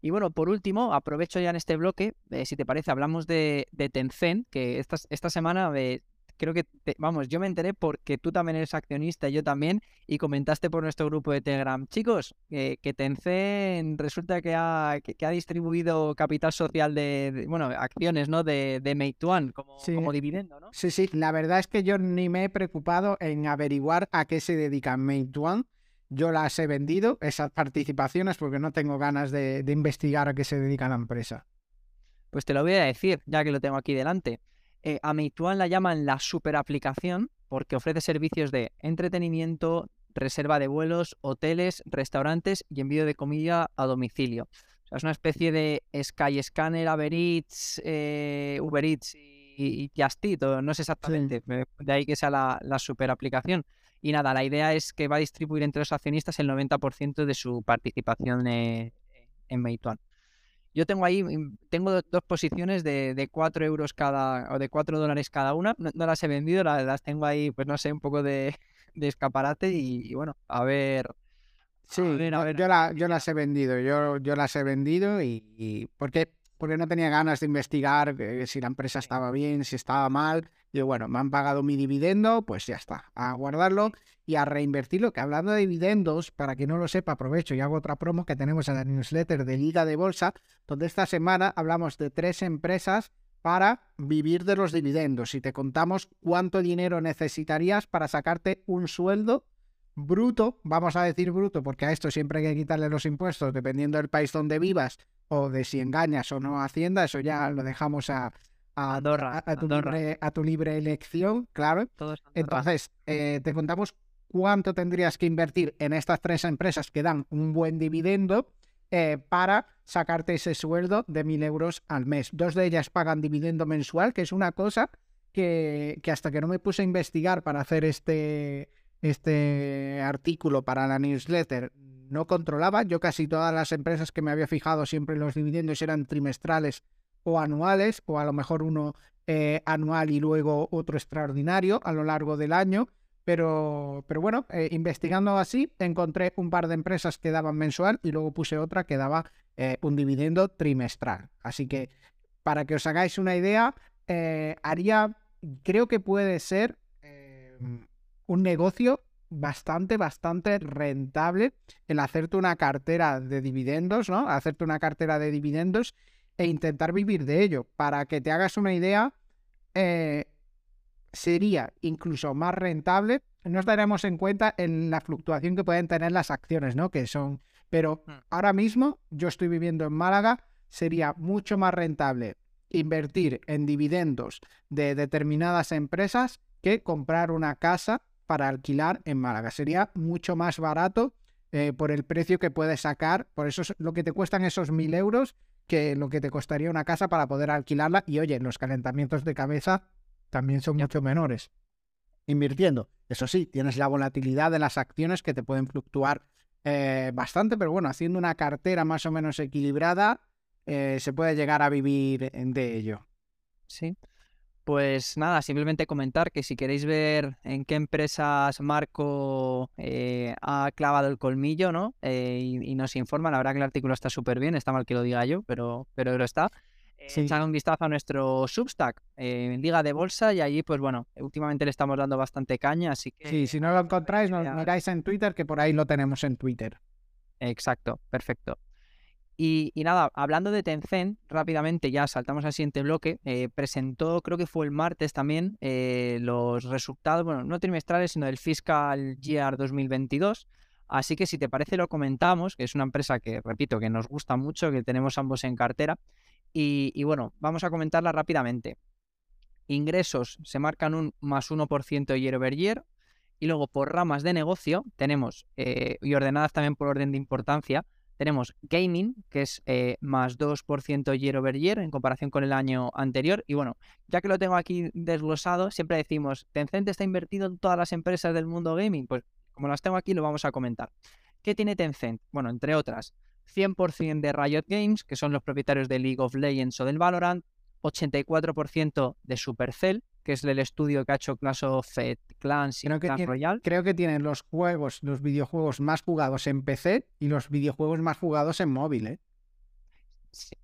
Y bueno, por último, aprovecho ya en este bloque, eh, si te parece, hablamos de, Tencent, que esta, esta semana eh, creo que, vamos, yo me enteré porque tú también eres accionista yo también, y comentaste por nuestro grupo de Telegram, chicos, que Tencent resulta que ha, que, ha distribuido capital social de, bueno, acciones, ¿no? De, de Meituan como, como dividendo, ¿no? Sí, sí, la verdad es que yo ni me he preocupado en averiguar a qué se dedica Meituan yo las he vendido, esas participaciones, porque no tengo ganas de, investigar a qué se dedica la empresa. Pues te lo voy a decir, ya que lo tengo aquí delante. Eh, a Meituan la llaman la super aplicación porque ofrece servicios de entretenimiento, reserva de vuelos, hoteles, restaurantes y envío de comida a domicilio. O sea, es una especie de Sky Scanner, Uber Eats, eh, Uber Eats y, y no sé exactamente, de ahí que sea la, la super aplicación. Y nada, la idea es que va a distribuir entre los accionistas el 90% de su participación en Meituan. Yo tengo ahí, mm, tengo dos posiciones de, de 4 euros cada, o de 4 dólares cada una. No, las he vendido, las, tengo ahí, pues no sé, un poco de, *laughs* escaparate y, bueno, a ver. Sí, Yo, la, yo las he vendido, yo, yo las he vendido y, y porque porque no tenía ganas de investigar eh, si la empresa estaba bien, si estaba mal. Y bueno, me han pagado mi dividendo, pues ya está, a guardarlo y a reinvertirlo. Que hablando de dividendos, para que no lo sepa, aprovecho y hago otra promo que tenemos en la newsletter de Liga de Bolsa, donde esta semana hablamos de tres empresas para vivir de los dividendos y te contamos cuánto dinero necesitarías para sacarte un sueldo bruto, vamos a decir bruto, porque a esto siempre hay que quitarle los impuestos dependiendo del país donde vivas o de si engañas o no a Hacienda, eso ya lo dejamos a, a, tu, Libre, elección, claro. Entonces, eh, te contamos cuánto tendrías que invertir en estas tres empresas que dan un buen dividendo eh, para sacarte ese sueldo de mil euros al mes. Dos de ellas pagan dividendo mensual, que es una cosa que, que hasta que no me puse a investigar para hacer este, este artículo para la newsletter, no controlaba. Yo casi todas las empresas que me había fijado siempre los dividendos eran trimestrales o anuales, o a lo mejor uno eh, anual y luego otro extraordinario a lo largo del año. Pero, pero bueno, eh, investigando así, encontré un par de empresas que daban mensual y luego puse otra que daba eh, un dividendo trimestral. Así que para que os hagáis una idea, haría, creo que puede ser un negocio bastante, bastante rentable el hacerte una cartera de dividendos, ¿no? Hacerte una cartera de dividendos e intentar vivir de ello. Para que te hagas una idea, eh, sería incluso más rentable. Nos daremos en cuenta en la fluctuación que pueden tener las acciones, ¿no? Que son. Pero hmm. ahora mismo, yo estoy viviendo en Málaga, sería mucho más rentable invertir en dividendos de determinadas empresas que comprar una casa para alquilar en Málaga. Sería mucho más barato eh, por el precio que puedes sacar, por eso es lo que te cuestan esos mil euros, que lo que te costaría una casa para poder alquilarla. Y oye, los calentamientos de cabeza también son mucho menores. Invirtiendo. Eso sí, tienes la volatilidad de las acciones que te pueden fluctuar eh, bastante, pero bueno, haciendo una cartera más o menos equilibrada, eh, se puede llegar a vivir de ello. Sí. Pues nada, simplemente comentar que si queréis ver en qué empresas Marco eh, ha clavado el colmillo, ¿no? Eh, y, nos informa, la verdad que el artículo está súper bien, está mal que lo diga yo, pero, pero lo está. Eh, un vistazo a nuestro Substack, eh, Liga de Bolsa, y allí, pues bueno, últimamente le estamos dando bastante caña, así que... Sí, si no lo encontráis, nos miráis en Twitter, que por ahí lo tenemos en Twitter. Exacto, perfecto. Y, nada, hablando de Tencent, rápidamente ya saltamos al siguiente bloque. Eh, presentó, creo que fue el martes también, eh, los resultados, bueno, no trimestrales, sino del Fiscal Year 2022. Así que si te parece lo comentamos, que es una empresa que, repito, que nos gusta mucho, que tenemos ambos en cartera. Y, bueno, vamos a comentarla rápidamente. Ingresos se marcan un más 1% year over year. Y luego por ramas de negocio tenemos, eh, y ordenadas también por orden de importancia, tenemos gaming, que es eh, más 2% year over year en comparación con el año anterior. Y bueno, ya que lo tengo aquí desglosado, siempre decimos, Tencent está invertido en todas las empresas del mundo gaming. Pues como las tengo aquí, lo vamos a comentar. ¿Qué tiene Tencent? Bueno, entre otras, 100% de Riot Games, que son los propietarios de League of Legends o del Valorant, 84% de Supercell, que es el estudio que ha hecho Clash of Clans y creo Clash Royale. Creo que tienen los juegos, los videojuegos más jugados en PC y los videojuegos más jugados en móvil, ¿eh?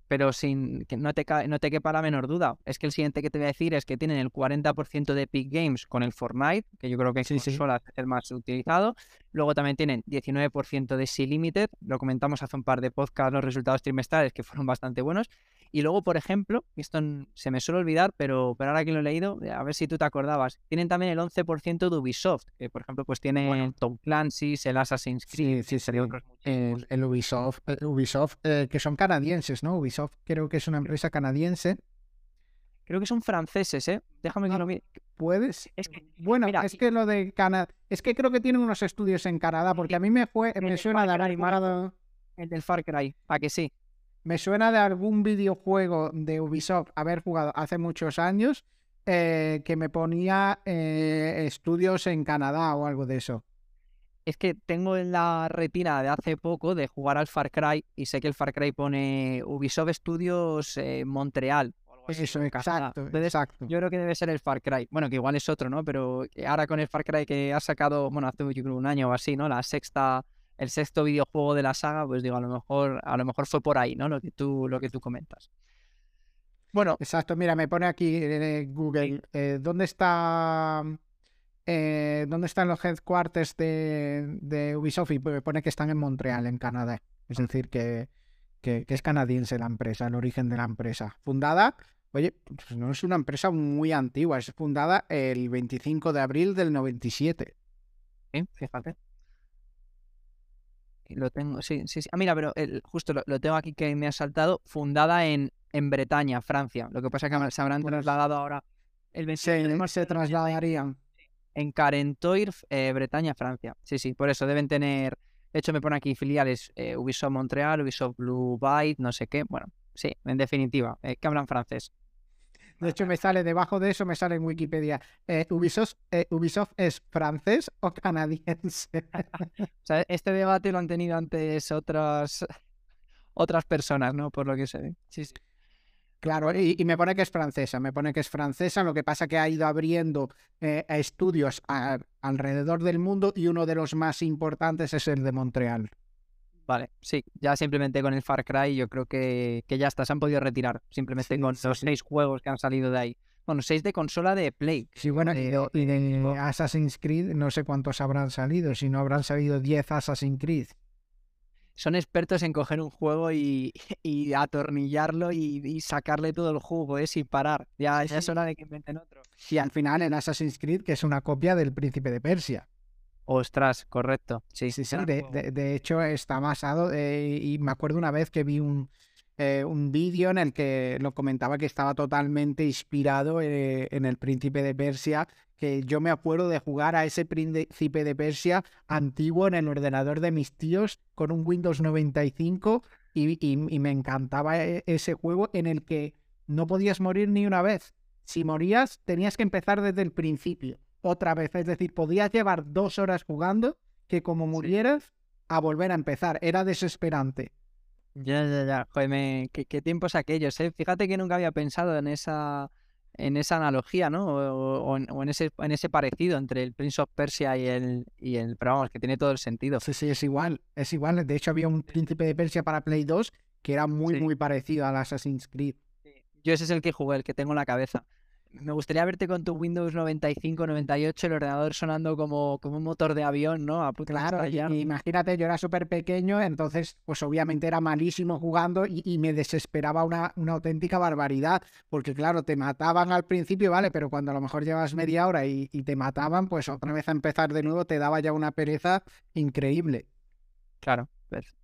pero sin que no te, no te quepa la menor duda. Es que el siguiente que te voy a decir es que tienen el 40% de Epic Games con el Fortnite, que yo creo que es el más utilizado. Luego también tienen 19% de Sea Limited, lo comentamos hace un par de podcasts, los resultados trimestrales que fueron bastante buenos. Y luego, por ejemplo, esto se me suele olvidar, pero, pero ahora que lo he leído, a ver si tú te acordabas, tienen también el 11% de Ubisoft, que por ejemplo, pues tiene Tom Clancy's, el Assassin's Creed, sí, sí, el, Ubisoft, Ubisoft eh, que son canadienses, ¿no? Ubisoft creo que es una empresa canadiense. Creo que son franceses, ¿eh? Déjame que lo mire. ¿Puedes? bueno, es que lo de Canadá. Es que creo que tienen unos estudios en Canadá, porque a mí me fue. Me suena de haber El del Far Cry, ¿para que sí? Me suena de algún videojuego de Ubisoft haber jugado hace muchos años eh, que me ponía eh, estudios en Canadá o algo de eso es que tengo en la retina de hace poco de jugar al Far Cry y sé que el Far Cry pone Ubisoft Studios eh, Montreal. Eso, exacto, exacto. Yo creo que debe ser el Far Cry. Bueno, que igual es otro, ¿no? Pero ahora con el Far Cry que ha sacado, bueno, hace un año o así, ¿no? La sexta, el sexto videojuego de la saga, pues digo, a lo mejor, a lo mejor fue por ahí, ¿no? Lo que tú, lo que tú comentas. Bueno. Exacto, mira, me pone aquí eh, Google, eh, ¿dónde está eh, ¿dónde están los headquarters de, Ubisoft? Y pone que están en Montreal, en Canadá. Es decir, que, es canadiense la empresa, el origen de la empresa. Fundada, oye, pues no es una empresa muy antigua, es fundada el 25 de abril del 97. Sí, fíjate. Lo tengo, sí, sí, sí. Ah, mira, pero justo lo, tengo aquí que me ha saltado. Fundada en, en Bretaña, Francia. Lo que pasa es que se habrán trasladado ahora el 25 se trasladarían en Carentoir, eh, Bretaña, Francia. Sí, sí, por eso deben tener. De hecho, me pone aquí filiales eh, Ubisoft Montreal, Ubisoft Blue Byte, no sé qué. Bueno, sí, en definitiva, eh, que hablan francés. De hecho, me sale debajo de eso, me sale en Wikipedia. Ubisoft, Ubisoft es francés o canadiense. *laughs* *laughs* o sea, este debate lo han tenido antes otras, otras personas, ¿no? Por lo que sé. Sí, sí. Claro, y, me pone que es francesa, me pone que es francesa, lo que pasa que ha ido abriendo eh, estudios alrededor del mundo y uno de los más importantes es el de Montreal. Vale, sí, ya simplemente con el Far Cry yo creo que, que ya está, se han podido retirar, simplemente con los seis juegos que han salido de ahí. Bueno, seis de consola de Play. Sí, bueno, y de Assassin's Creed no sé cuántos habrán salido, si no habrán salido 10 Assassin's Creed son expertos en coger un juego y, *laughs* atornillarlo y, sacarle todo el jugo, ¿eh? sin parar. Ya, es hora de que inventen otro. Sí, al final en Assassin's Creed, que es una copia del Príncipe de Persia. Ostras, correcto. Sí, sí, sí. De, hecho, está basado. Eh, y me acuerdo una vez que vi un, eh, un vídeo en el que lo comentaba que estaba totalmente inspirado eh, en el Príncipe de Persia que yo me acuerdo de jugar a ese príncipe de Persia antiguo en el ordenador de mis tíos con un Windows 95 y, me encantaba e, ese juego en el que no podías morir ni una vez. Si morías, tenías que empezar desde el principio, otra vez. Es decir, podías llevar dos horas jugando que como murieras, a volver a empezar. Era desesperante. Ya, ya, ya. Joder, ¿Qué, qué tiempos aquellos, ¿eh? Fíjate que nunca había pensado en esa en esa analogía, ¿no? O, en, ese, en ese parecido entre el Prince of Persia y el, y el. Pero vamos, que tiene todo el sentido. Sí, sí, es igual. Es igual. De hecho, había un Príncipe de Persia para Play 2 que era muy, muy parecido al Assassin's Creed. Yo ese es el que jugué, el que tengo en la cabeza me gustaría verte con tu Windows 95, 98, el ordenador sonando como, como un motor de avión, ¿no? claro, imagínate, yo era súper pequeño, entonces, pues obviamente era malísimo jugando y, me desesperaba una, una, auténtica barbaridad, porque claro, te mataban al principio, ¿vale? Pero cuando a lo mejor llevas media hora y, te mataban, pues otra vez a empezar de nuevo te daba ya una pereza increíble. Claro, pues,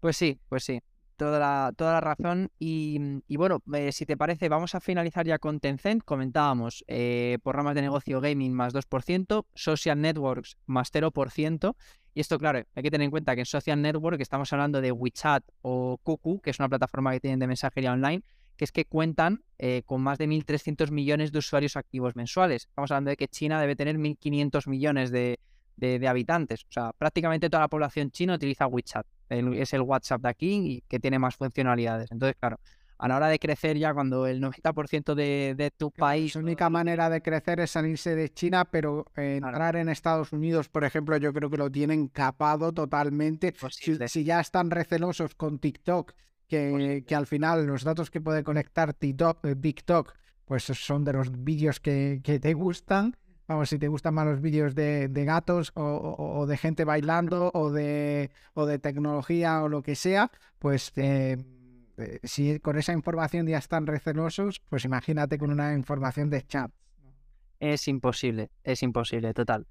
pues sí, pues sí. Toda la, toda la razón. Y, bueno, eh, si te parece, vamos a finalizar ya con Tencent. Comentábamos eh, programas de negocio gaming más 2%, social networks más 0%. Y esto, claro, hay que tener en cuenta que en social network estamos hablando de WeChat o Kuku, que es una plataforma que tienen de mensajería online, que es que cuentan eh, con más de 1.300 millones de usuarios activos mensuales. Estamos hablando de que China debe tener 1.500 millones de, de, habitantes. O sea, prácticamente toda la población china utiliza WeChat. es el WhatsApp de aquí y que tiene más funcionalidades. Entonces, claro, a la hora de crecer ya cuando el 90% de, de, tu país... La única manera de crecer es salirse de China, pero entrar en Estados Unidos, por ejemplo, yo creo que lo tienen capado totalmente. Si, ya están recelosos con TikTok, que, que, al final los datos que puede conectar TikTok, eh, TikTok pues son de los vídeos que, que te gustan, Vamos, si te gustan más los vídeos de, gatos o, de gente bailando o de, o de tecnología o lo que sea, pues eh, eh, si con esa información ya están recelosos, pues imagínate con una información de chat. Es imposible, es imposible, total.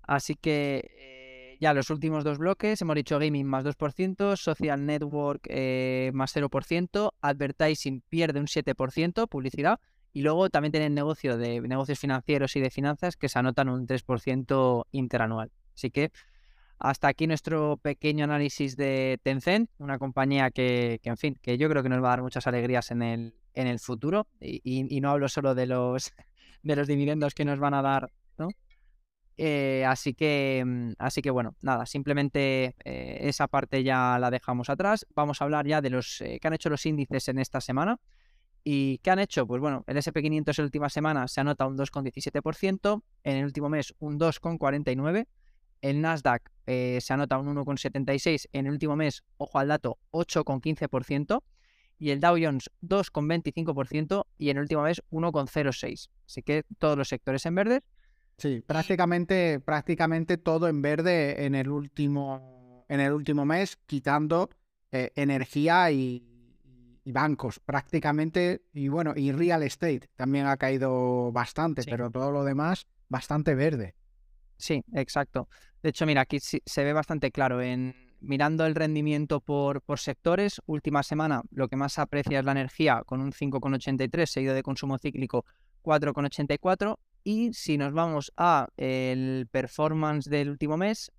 Así que eh, ya los últimos dos bloques, hemos dicho gaming más 2%, social network más 0%, advertising pierde un 7%, publicidad, y luego también tienen negocio de negocios financieros y de finanzas que se anotan un 3% interanual. Así que hasta aquí nuestro pequeño análisis de Tencent, una compañía que, en fin, que yo creo que nos va a dar muchas alegrías en el, en el futuro. Y, no hablo solo de los, *laughs* de los dividendos que nos van a dar, ¿no? Eh, así que, mm, así que bueno, nada, simplemente eh, esa parte ya la dejamos atrás. Vamos a hablar ya de los eh, que han hecho los índices en esta semana. ¿Y qué han hecho? Pues bueno, el SP500 en la última semana se anota un 2,17%, en el último mes un 2,49%, el Nasdaq eh, se anota un 1,76%, en el último mes, ojo al dato, 8,15%, y el Dow Jones 2,25% y en el último mes 1,06%. Así que todos los sectores en verde. Sí, prácticamente, prácticamente todo en verde en el último, en el último mes, quitando eh, energía y, y bancos prácticamente, y bueno, y real estate también ha caído bastante, pero todo lo demás bastante verde. Sí, exacto. De hecho, mira, aquí se ve bastante claro en mirando el rendimiento por, por sectores, última semana lo que más aprecia es la energía con un 5,83 seguido de consumo cíclico 4,84 y si nos vamos a el performance del último mes,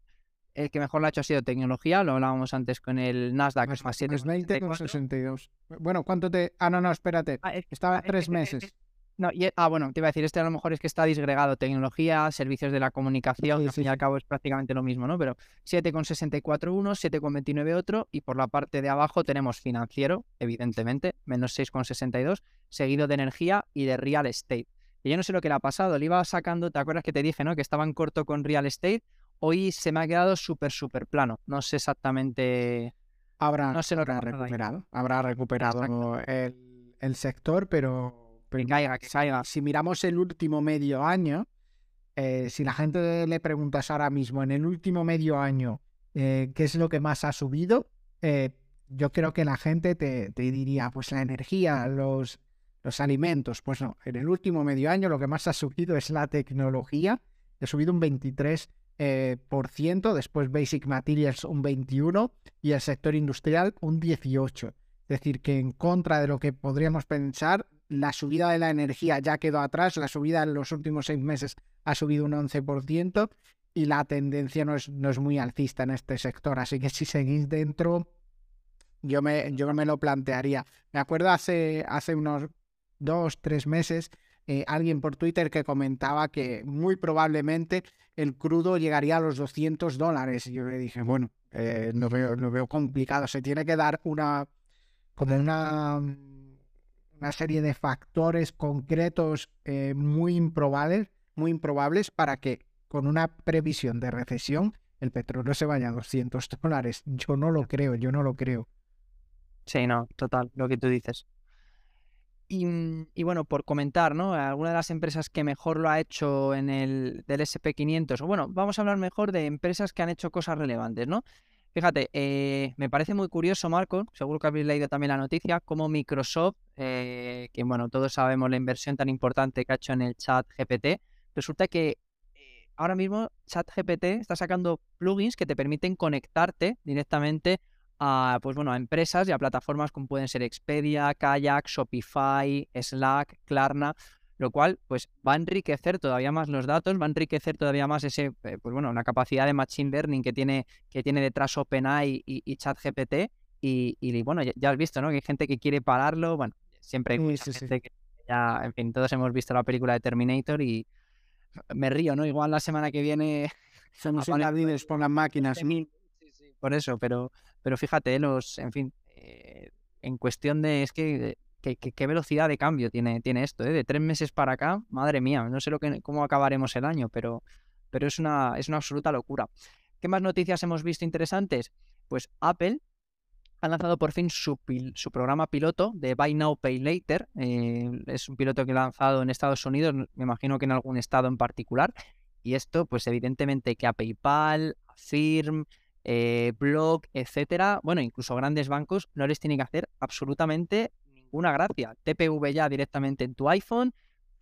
el que mejor lo ha hecho ha sido tecnología, lo hablábamos antes con el Nasdaq. Más, más 62. Bueno, ¿cuánto te...? Ah, no, no, espérate. Ah, Estaba ah, tres meses. no, ah, bueno, te iba a decir, este a lo mejor es que está disgregado tecnología, servicios de la comunicación, que al fin y al cabo es prácticamente lo mismo, ¿no? Pero 7,64 uno, 7,29 otro, y por la parte de abajo tenemos financiero, evidentemente, menos 6,62, seguido de energía y de real estate. Y yo no sé lo que le ha pasado, le iba sacando, ¿te acuerdas que te dije, ¿no? Que estaban corto con real estate, hoy se me ha quedado súper, súper plano. No sé exactamente. Habrá, no sé lo habrá recuperado. Habrá recuperado el, sector, pero. que caiga, que caiga. Si miramos el último medio año, eh, si la gente le preguntas ahora mismo, en el último medio año, eh, ¿qué es lo que más ha subido? Eh, yo creo que la gente te, diría, pues la energía, los, los alimentos. Pues no, en el último medio año lo que más ha subido es la tecnología. Ha subido un 23 eh, por ciento, después Basic Materials un 21 y el sector industrial un 18. Es decir, que en contra de lo que podríamos pensar, la subida de la energía ya quedó atrás, la subida en los últimos seis meses ha subido un 11% y la tendencia no es, no es muy alcista en este sector. Así que si seguís dentro, yo me, yo me lo plantearía. Me acuerdo hace, hace unos dos, tres meses eh, alguien por Twitter que comentaba que muy probablemente el crudo llegaría a los 200 dólares. Y yo le dije, bueno, eh, lo veo complicado. Se tiene que dar una, como una, una serie de factores concretos eh, muy improbables, muy improbables para que con una previsión de recesión el petróleo se vaya a 200 dólares. Yo no lo creo, yo no lo creo. Sí, no, total, lo que tú dices. Mm, y, bueno, por comentar, ¿no? Alguna de las empresas que mejor lo ha hecho en el del SP500, o bueno, vamos a hablar mejor de empresas que han hecho cosas relevantes, ¿no? Fíjate, eh, me parece muy curioso, Marco, seguro que habéis leído también la noticia, como Microsoft, eh, que bueno, todos sabemos la inversión tan importante que ha hecho en el chat GPT, resulta que eh, ahora mismo chat GPT está sacando plugins que te permiten conectarte directamente a, pues bueno, a empresas y a plataformas como pueden ser Expedia, Kayak, Shopify, Slack, Klarna, lo cual pues va a enriquecer todavía más los datos, va a enriquecer todavía más ese, eh, pues bueno, una capacidad de machine learning que tiene, que tiene detrás OpenAI y, y ChatGPT. Y, y, bueno, ya, has visto, ¿no? Que hay gente que quiere pararlo. Bueno, siempre hay gente que ya, en fin, todos hemos visto la película de Terminator y me río, ¿no? Igual la semana que viene. Somos *laughs* jardines por las máquinas. Por eso, pero, pero fíjate, los, en fin, eh, en cuestión de, es que qué, velocidad de cambio tiene, tiene esto, ¿eh? De tres meses para acá, madre mía, no sé lo que, cómo acabaremos el año, pero, pero es, una, es una absoluta locura. ¿Qué más noticias hemos visto interesantes? Pues Apple ha lanzado por fin su, su programa piloto de Buy Now, Pay Later. Eh, es un piloto que ha lanzado en Estados Unidos, me imagino que en algún estado en particular. Y esto, pues evidentemente que a PayPal, a Firm, eh, Block, etcétera, bueno, incluso grandes bancos, no les tiene que hacer absolutamente una gracia. TPV ya directamente en tu iPhone,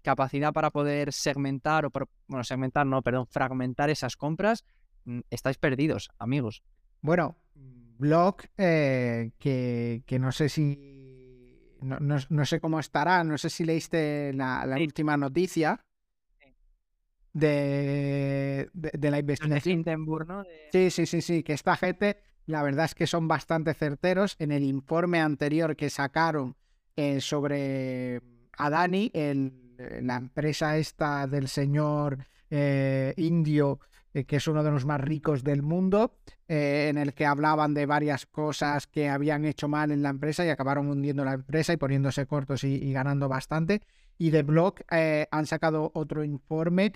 capacidad para poder segmentar o, bueno, segmentar, no, perdón, fragmentar esas compras. Mm, estáis perdidos, amigos. Bueno, Block, eh, que, que, no sé si. No, no, sé cómo estará, no sé si leíste la, última noticia de, de, la investigación. ¿no? Sí, sí, sí, sí, que esta gente, la verdad es que son bastante certeros. En el informe anterior que sacaron eh, sobre Adani, el, eh, la empresa esta del señor eh, indio, que es uno de los más ricos del mundo, en el que hablaban de varias cosas que habían hecho mal en la empresa y acabaron hundiendo la empresa y poniéndose cortos y, ganando bastante. Y de Block han sacado otro informe,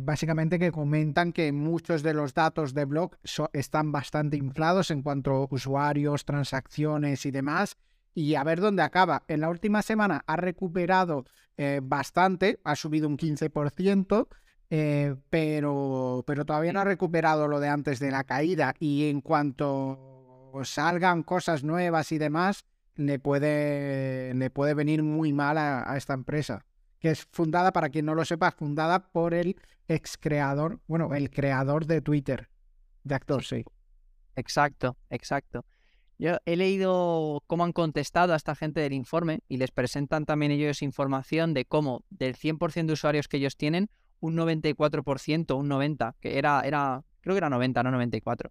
básicamente que comentan que muchos de los datos de Block están bastante inflados en cuanto a usuarios, transacciones y demás y a ver dónde acaba. En la última semana ha recuperado eh, bastante, ha subido un 15%, eh, pero, pero todavía no ha recuperado lo de antes de la caída. Y en cuanto salgan cosas nuevas y demás, le puede, le puede venir muy mal a, esta empresa. Que es fundada, para quien no lo sepa, fundada por el ex creador, bueno, el creador de Twitter, de actor, sí. Exacto, exacto. Yo he leído cómo han contestado a esta gente del informe y les presentan también ellos información de cómo del 100% de usuarios que ellos tienen, un 94%, un 90%, que era, era, creo que era 90, no 94.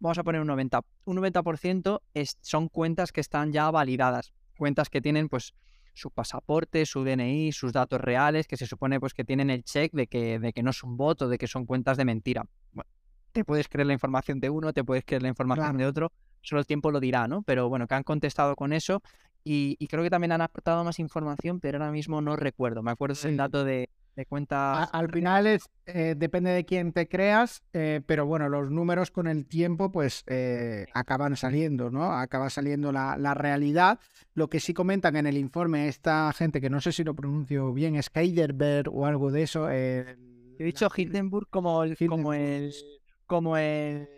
Vamos a poner un 90. Un 90% es, son cuentas que están ya validadas, cuentas que tienen pues su pasaporte, su DNI, sus datos reales, que se supone pues que tienen el check de que, de que no es un voto, de que son cuentas de mentira. Bueno, te puedes creer la información de uno, te puedes creer la información de otro, solo el tiempo lo dirá, ¿no? Pero bueno, que han contestado con eso y, creo que también han aportado más información, pero ahora mismo no recuerdo. Me acuerdo el dato de, de cuentas. al final es, eh, depende de quién te creas, eh, pero bueno, los números con el tiempo pues eh, acaban saliendo, ¿no? Acaba saliendo la, realidad. Lo que sí comentan en el informe esta gente, que no sé si lo pronuncio bien, es Heidelberg o algo de eso. He dicho Hindenburg como el, como el, como el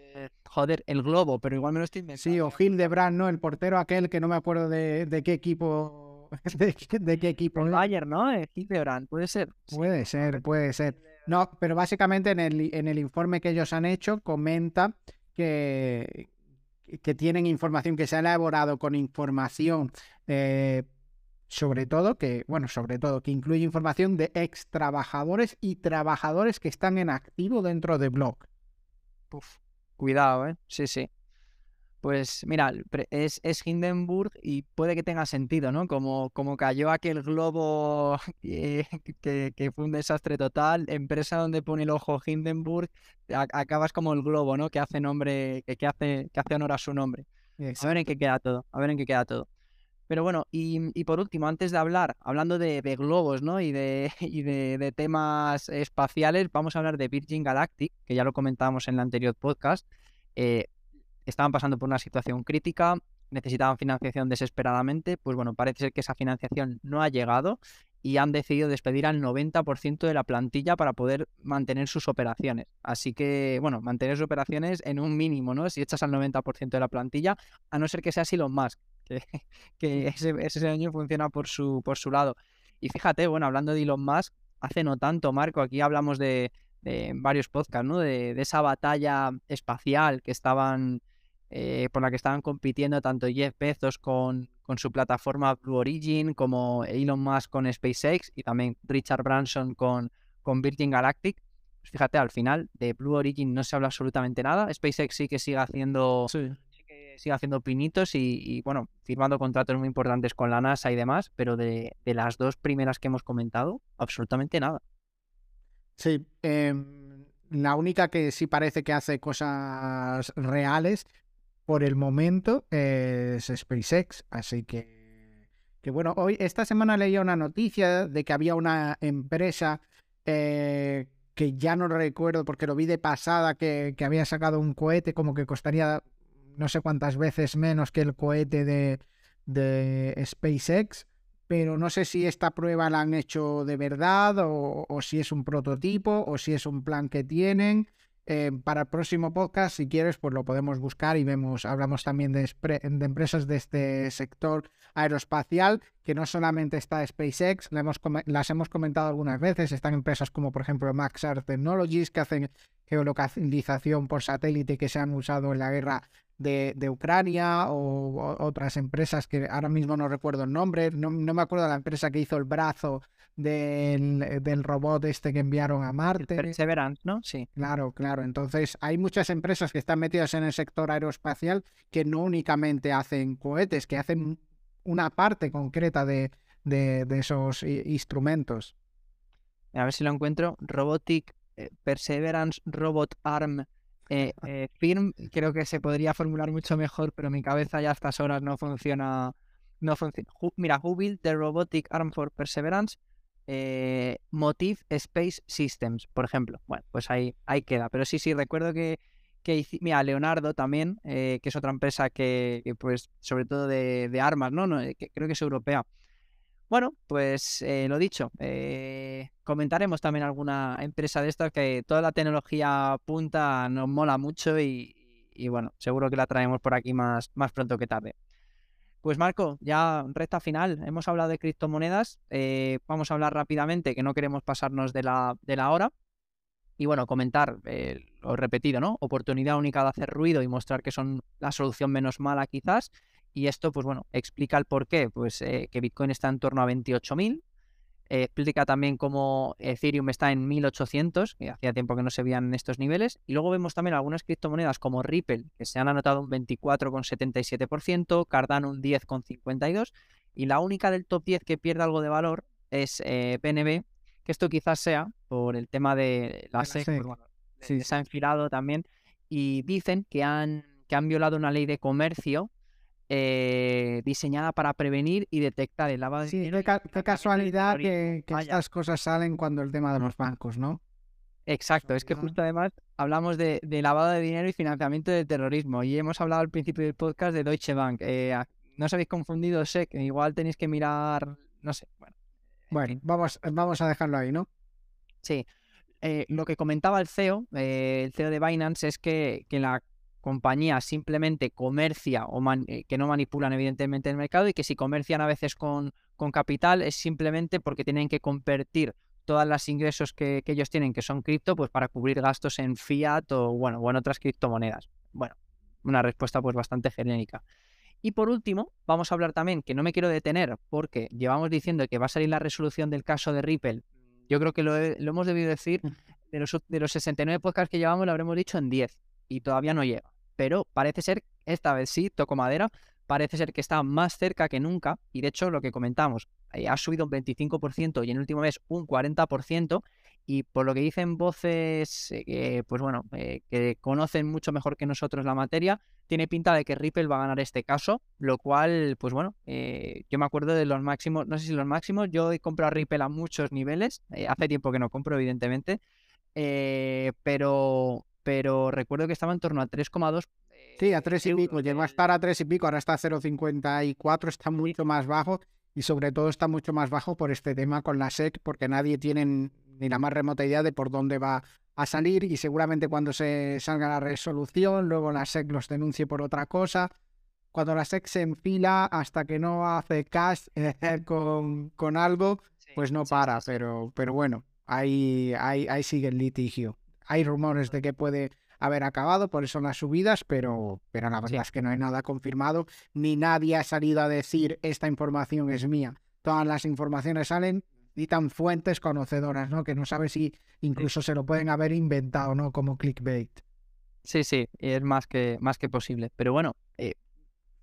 joder, el globo, pero igual me lo estoy inventando. Sí, o Hildebrand, ¿no? El portero aquel que no me acuerdo de, qué equipo. *laughs* De, qué equipo. El Bayern, ¿no? Hildebrand, puede ser. Puede ser, puede ser. No, pero básicamente en el, en el informe que ellos han hecho comenta que, que tienen información que se ha elaborado con información. Eh, sobre todo que, bueno, sobre todo que incluye información de ex trabajadores y trabajadores que están en activo dentro de Block. Uf. Cuidado, ¿eh? Sí, sí. Pues mira, es, es Hindenburg y puede que tenga sentido, ¿no? Como, como cayó aquel globo *laughs* que, que, fue un desastre total, empresa donde pone el ojo Hindenburg, acabas como el globo, ¿no? Que hace nombre, que, que hace, que hace honor a su nombre. A ver en qué queda todo, a ver en qué queda todo. Pero bueno, y, por último, antes de hablar, hablando de, globos, ¿no? Y, de, *laughs* y de, temas espaciales, vamos a hablar de Virgin Galactic, que ya lo comentábamos en el anterior podcast. Eh, estaban pasando por una situación crítica, necesitaban financiación desesperadamente, pues bueno, parece ser que esa financiación no ha llegado y han decidido despedir al 90% de la plantilla para poder mantener sus operaciones. Así que, bueno, mantener sus operaciones en un mínimo, ¿no? Si echas al 90% de la plantilla, a no ser que sea Elon Musk, *laughs* que, ese, ese año funciona por su, por su lado. Y fíjate, bueno, hablando de Elon Musk, hace no tanto, Marco, aquí hablamos de, varios podcasts, ¿no? De, esa batalla espacial que estaban, eh, por la que estaban compitiendo tanto Jeff Bezos con, con su plataforma Blue Origin, como Elon Musk con SpaceX y también Richard Branson con, con Virgin Galactic. Pues fíjate, al final de Blue Origin no se habla absolutamente nada. SpaceX sí que sigue haciendo, sigue haciendo pinitos y, bueno, firmando contratos muy importantes con la NASA y demás, pero de, las dos primeras que hemos comentado, absolutamente nada. Sí, em, la única que sí parece que hace cosas reales por el momento es SpaceX, así que, que bueno, hoy, esta semana leía una noticia de que había una empresa eh, que ya no recuerdo porque lo vi de pasada, que, había sacado un cohete como que costaría no sé cuántas veces menos que el cohete de, de SpaceX, pero no sé si esta prueba la han hecho de verdad o, si es un prototipo o si es un plan que tienen. Eh, para el próximo podcast, si quieres, pues lo podemos buscar y vemos, hablamos también de, empresas de este sector aeroespacial, que no solamente está SpaceX, las hemos comentado algunas veces, están empresas como por ejemplo Maxar Technologies, que hacen geolocalización por satélite que se han usado en la guerra de, Ucrania o, otras empresas que ahora mismo no recuerdo el nombre, no, me acuerdo de la empresa que hizo el brazo del, del, robot este que enviaron a Marte. Perseverance, ¿no? Sí. Claro, claro. Entonces hay muchas empresas que están metidas en el sector aeroespacial que no únicamente hacen cohetes, que hacen una parte concreta de, de, esos instrumentos. A ver si lo encuentro. Robotic eh, Perseverance Robot Arm eh, eh, Firm, creo que se podría formular mucho mejor, pero mi cabeza ya a estas horas no funciona. No funciona. Mira, Who built the Robotic Arm for Perseverance? Motive Space Systems, por ejemplo. Bueno, pues ahí, ahí queda. Pero sí, sí, recuerdo que, que mira, Leonardo también, que es otra empresa que, pues, sobre todo de, de armas, ¿no? no creo que es europea. Bueno, pues eh, lo dicho, eh, comentaremos también alguna empresa de estas que toda la tecnología punta nos mola mucho y, bueno, seguro que la traemos por aquí más, más pronto que tarde. Pues Marco, ya recta final, hemos hablado de criptomonedas, eh, vamos a hablar rápidamente, que no queremos pasarnos de la, de la hora. Y bueno, comentar lo repetido, ¿no? Oportunidad única de hacer ruido y mostrar que son la solución menos mala quizás. Y esto, pues bueno, explica el por qué, pues eh, que Bitcoin está en torno a 28.000. Eh, explica también cómo Ethereum está en 1800, que hacía tiempo que no se veían estos niveles. Y luego vemos también algunas criptomonedas como Ripple, que se han anotado un 24,77%, Cardano un 10,52%. Y la única del top 10 que pierde algo de valor es eh, PNB, que esto quizás sea por el tema de la SEC, pues se ha enfilado también. Y dicen que han, que han violado una ley de comercio eh, diseñada para prevenir y detectar el lavado de dinero. Qué, casualidad que, estas cosas salen cuando el tema de los bancos, ¿no? Exacto, es que justo además hablamos de, lavado de dinero y financiamiento del terrorismo y hemos hablado al principio del podcast de Deutsche Bank. Eh, no os habéis confundido, sé que igual tenéis que mirar, no sé, bueno. Bueno, vamos, vamos a dejarlo ahí, ¿no? Sí. Eh, lo que comentaba el CEO, el CEO de Binance, es que, que la compañía simplemente comercia o eh, que no manipulan evidentemente el mercado y que si comercian a veces con, con capital es simplemente porque tienen que convertir todos los ingresos que, ellos tienen, que son cripto, pues para cubrir gastos en fiat o bueno, o en otras criptomonedas. Bueno, una respuesta pues bastante genérica. Y por último, vamos a hablar también, que no me quiero detener, porque llevamos diciendo que va a salir la resolución del caso de Ripple. Yo creo que lo, lo hemos debido decir, mm. de los, de los 69 podcasts que llevamos lo habremos dicho en 10 y todavía no llega. Pero parece ser, esta vez sí, toco madera, parece ser que está más cerca que nunca. Y de hecho, lo que comentamos, eh, ha subido un 25% y en el último mes un 40%. Y por lo que dicen voces, eh, pues bueno, eh, que conocen mucho mejor que nosotros la materia, tiene pinta de que Ripple va a ganar este caso, lo cual, pues bueno, yo me acuerdo de los máximos, no sé si los máximos, yo he comprado Ripple a muchos niveles, hace tiempo que no compro, evidentemente, pero, pero recuerdo que estaba en torno a 3,2. Sí, a 3 y pico, llegó a estar a 3 y pico, ahora está a 0,54, está mucho más bajo y sobre todo está mucho más bajo por este tema con la SEC, porque nadie tiene ni la más remota idea de por dónde va a salir y seguramente cuando se salga la resolución, luego la SEC los denuncie por otra cosa. Cuando la SEC se enfila hasta que no hace cash *laughs* con, con algo, pues no para, pero, pero bueno, ahí, ahí, ahí sigue el litigio hay rumores de que puede haber acabado, por eso las subidas, pero, pero la verdad es que no hay nada confirmado, ni nadie ha salido a decir esta información es mía. Todas las informaciones salen y tan fuentes conocedoras, ¿no? Que no sabe si incluso se lo pueden haber inventado, ¿no? Como clickbait. Sí, sí, es más que, más que posible. Pero bueno, eh,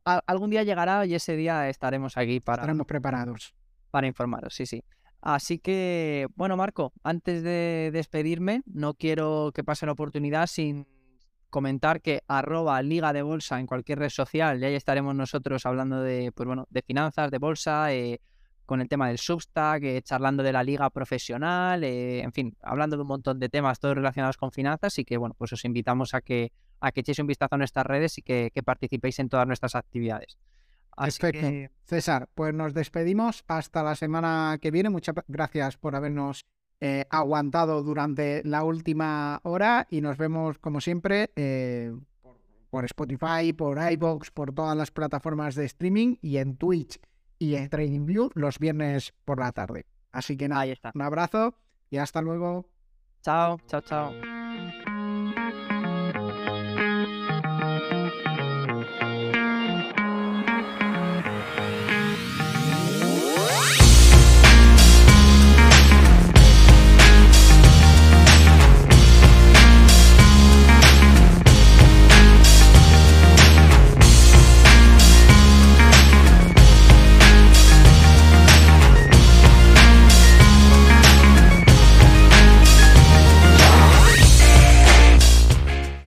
algún día llegará y ese día estaremos aquí para... Estaremos preparados. Para informaros, sí, sí. Así que, bueno, Marco, antes de despedirme, no quiero que pase la oportunidad sin comentar que arroba Liga de Bolsa en cualquier red social, y ahí estaremos nosotros hablando de, pues bueno, de finanzas, de bolsa, eh, con el tema del Substack, eh, charlando de la liga profesional, eh, en fin, hablando de un montón de temas todos relacionados con finanzas y que, bueno, pues os invitamos a que, a que echéis un vistazo a nuestras redes y que, participéis en todas nuestras actividades. Perfecto. César, pues nos despedimos hasta la semana que viene. Muchas gracias por habernos eh, aguantado durante la última hora y nos vemos como siempre por Spotify, por iBox, por todas las plataformas de streaming y en Twitch y en TradingView los viernes por la tarde. Así que nada, Ahí está. un abrazo y hasta luego. Chao, chao, chao.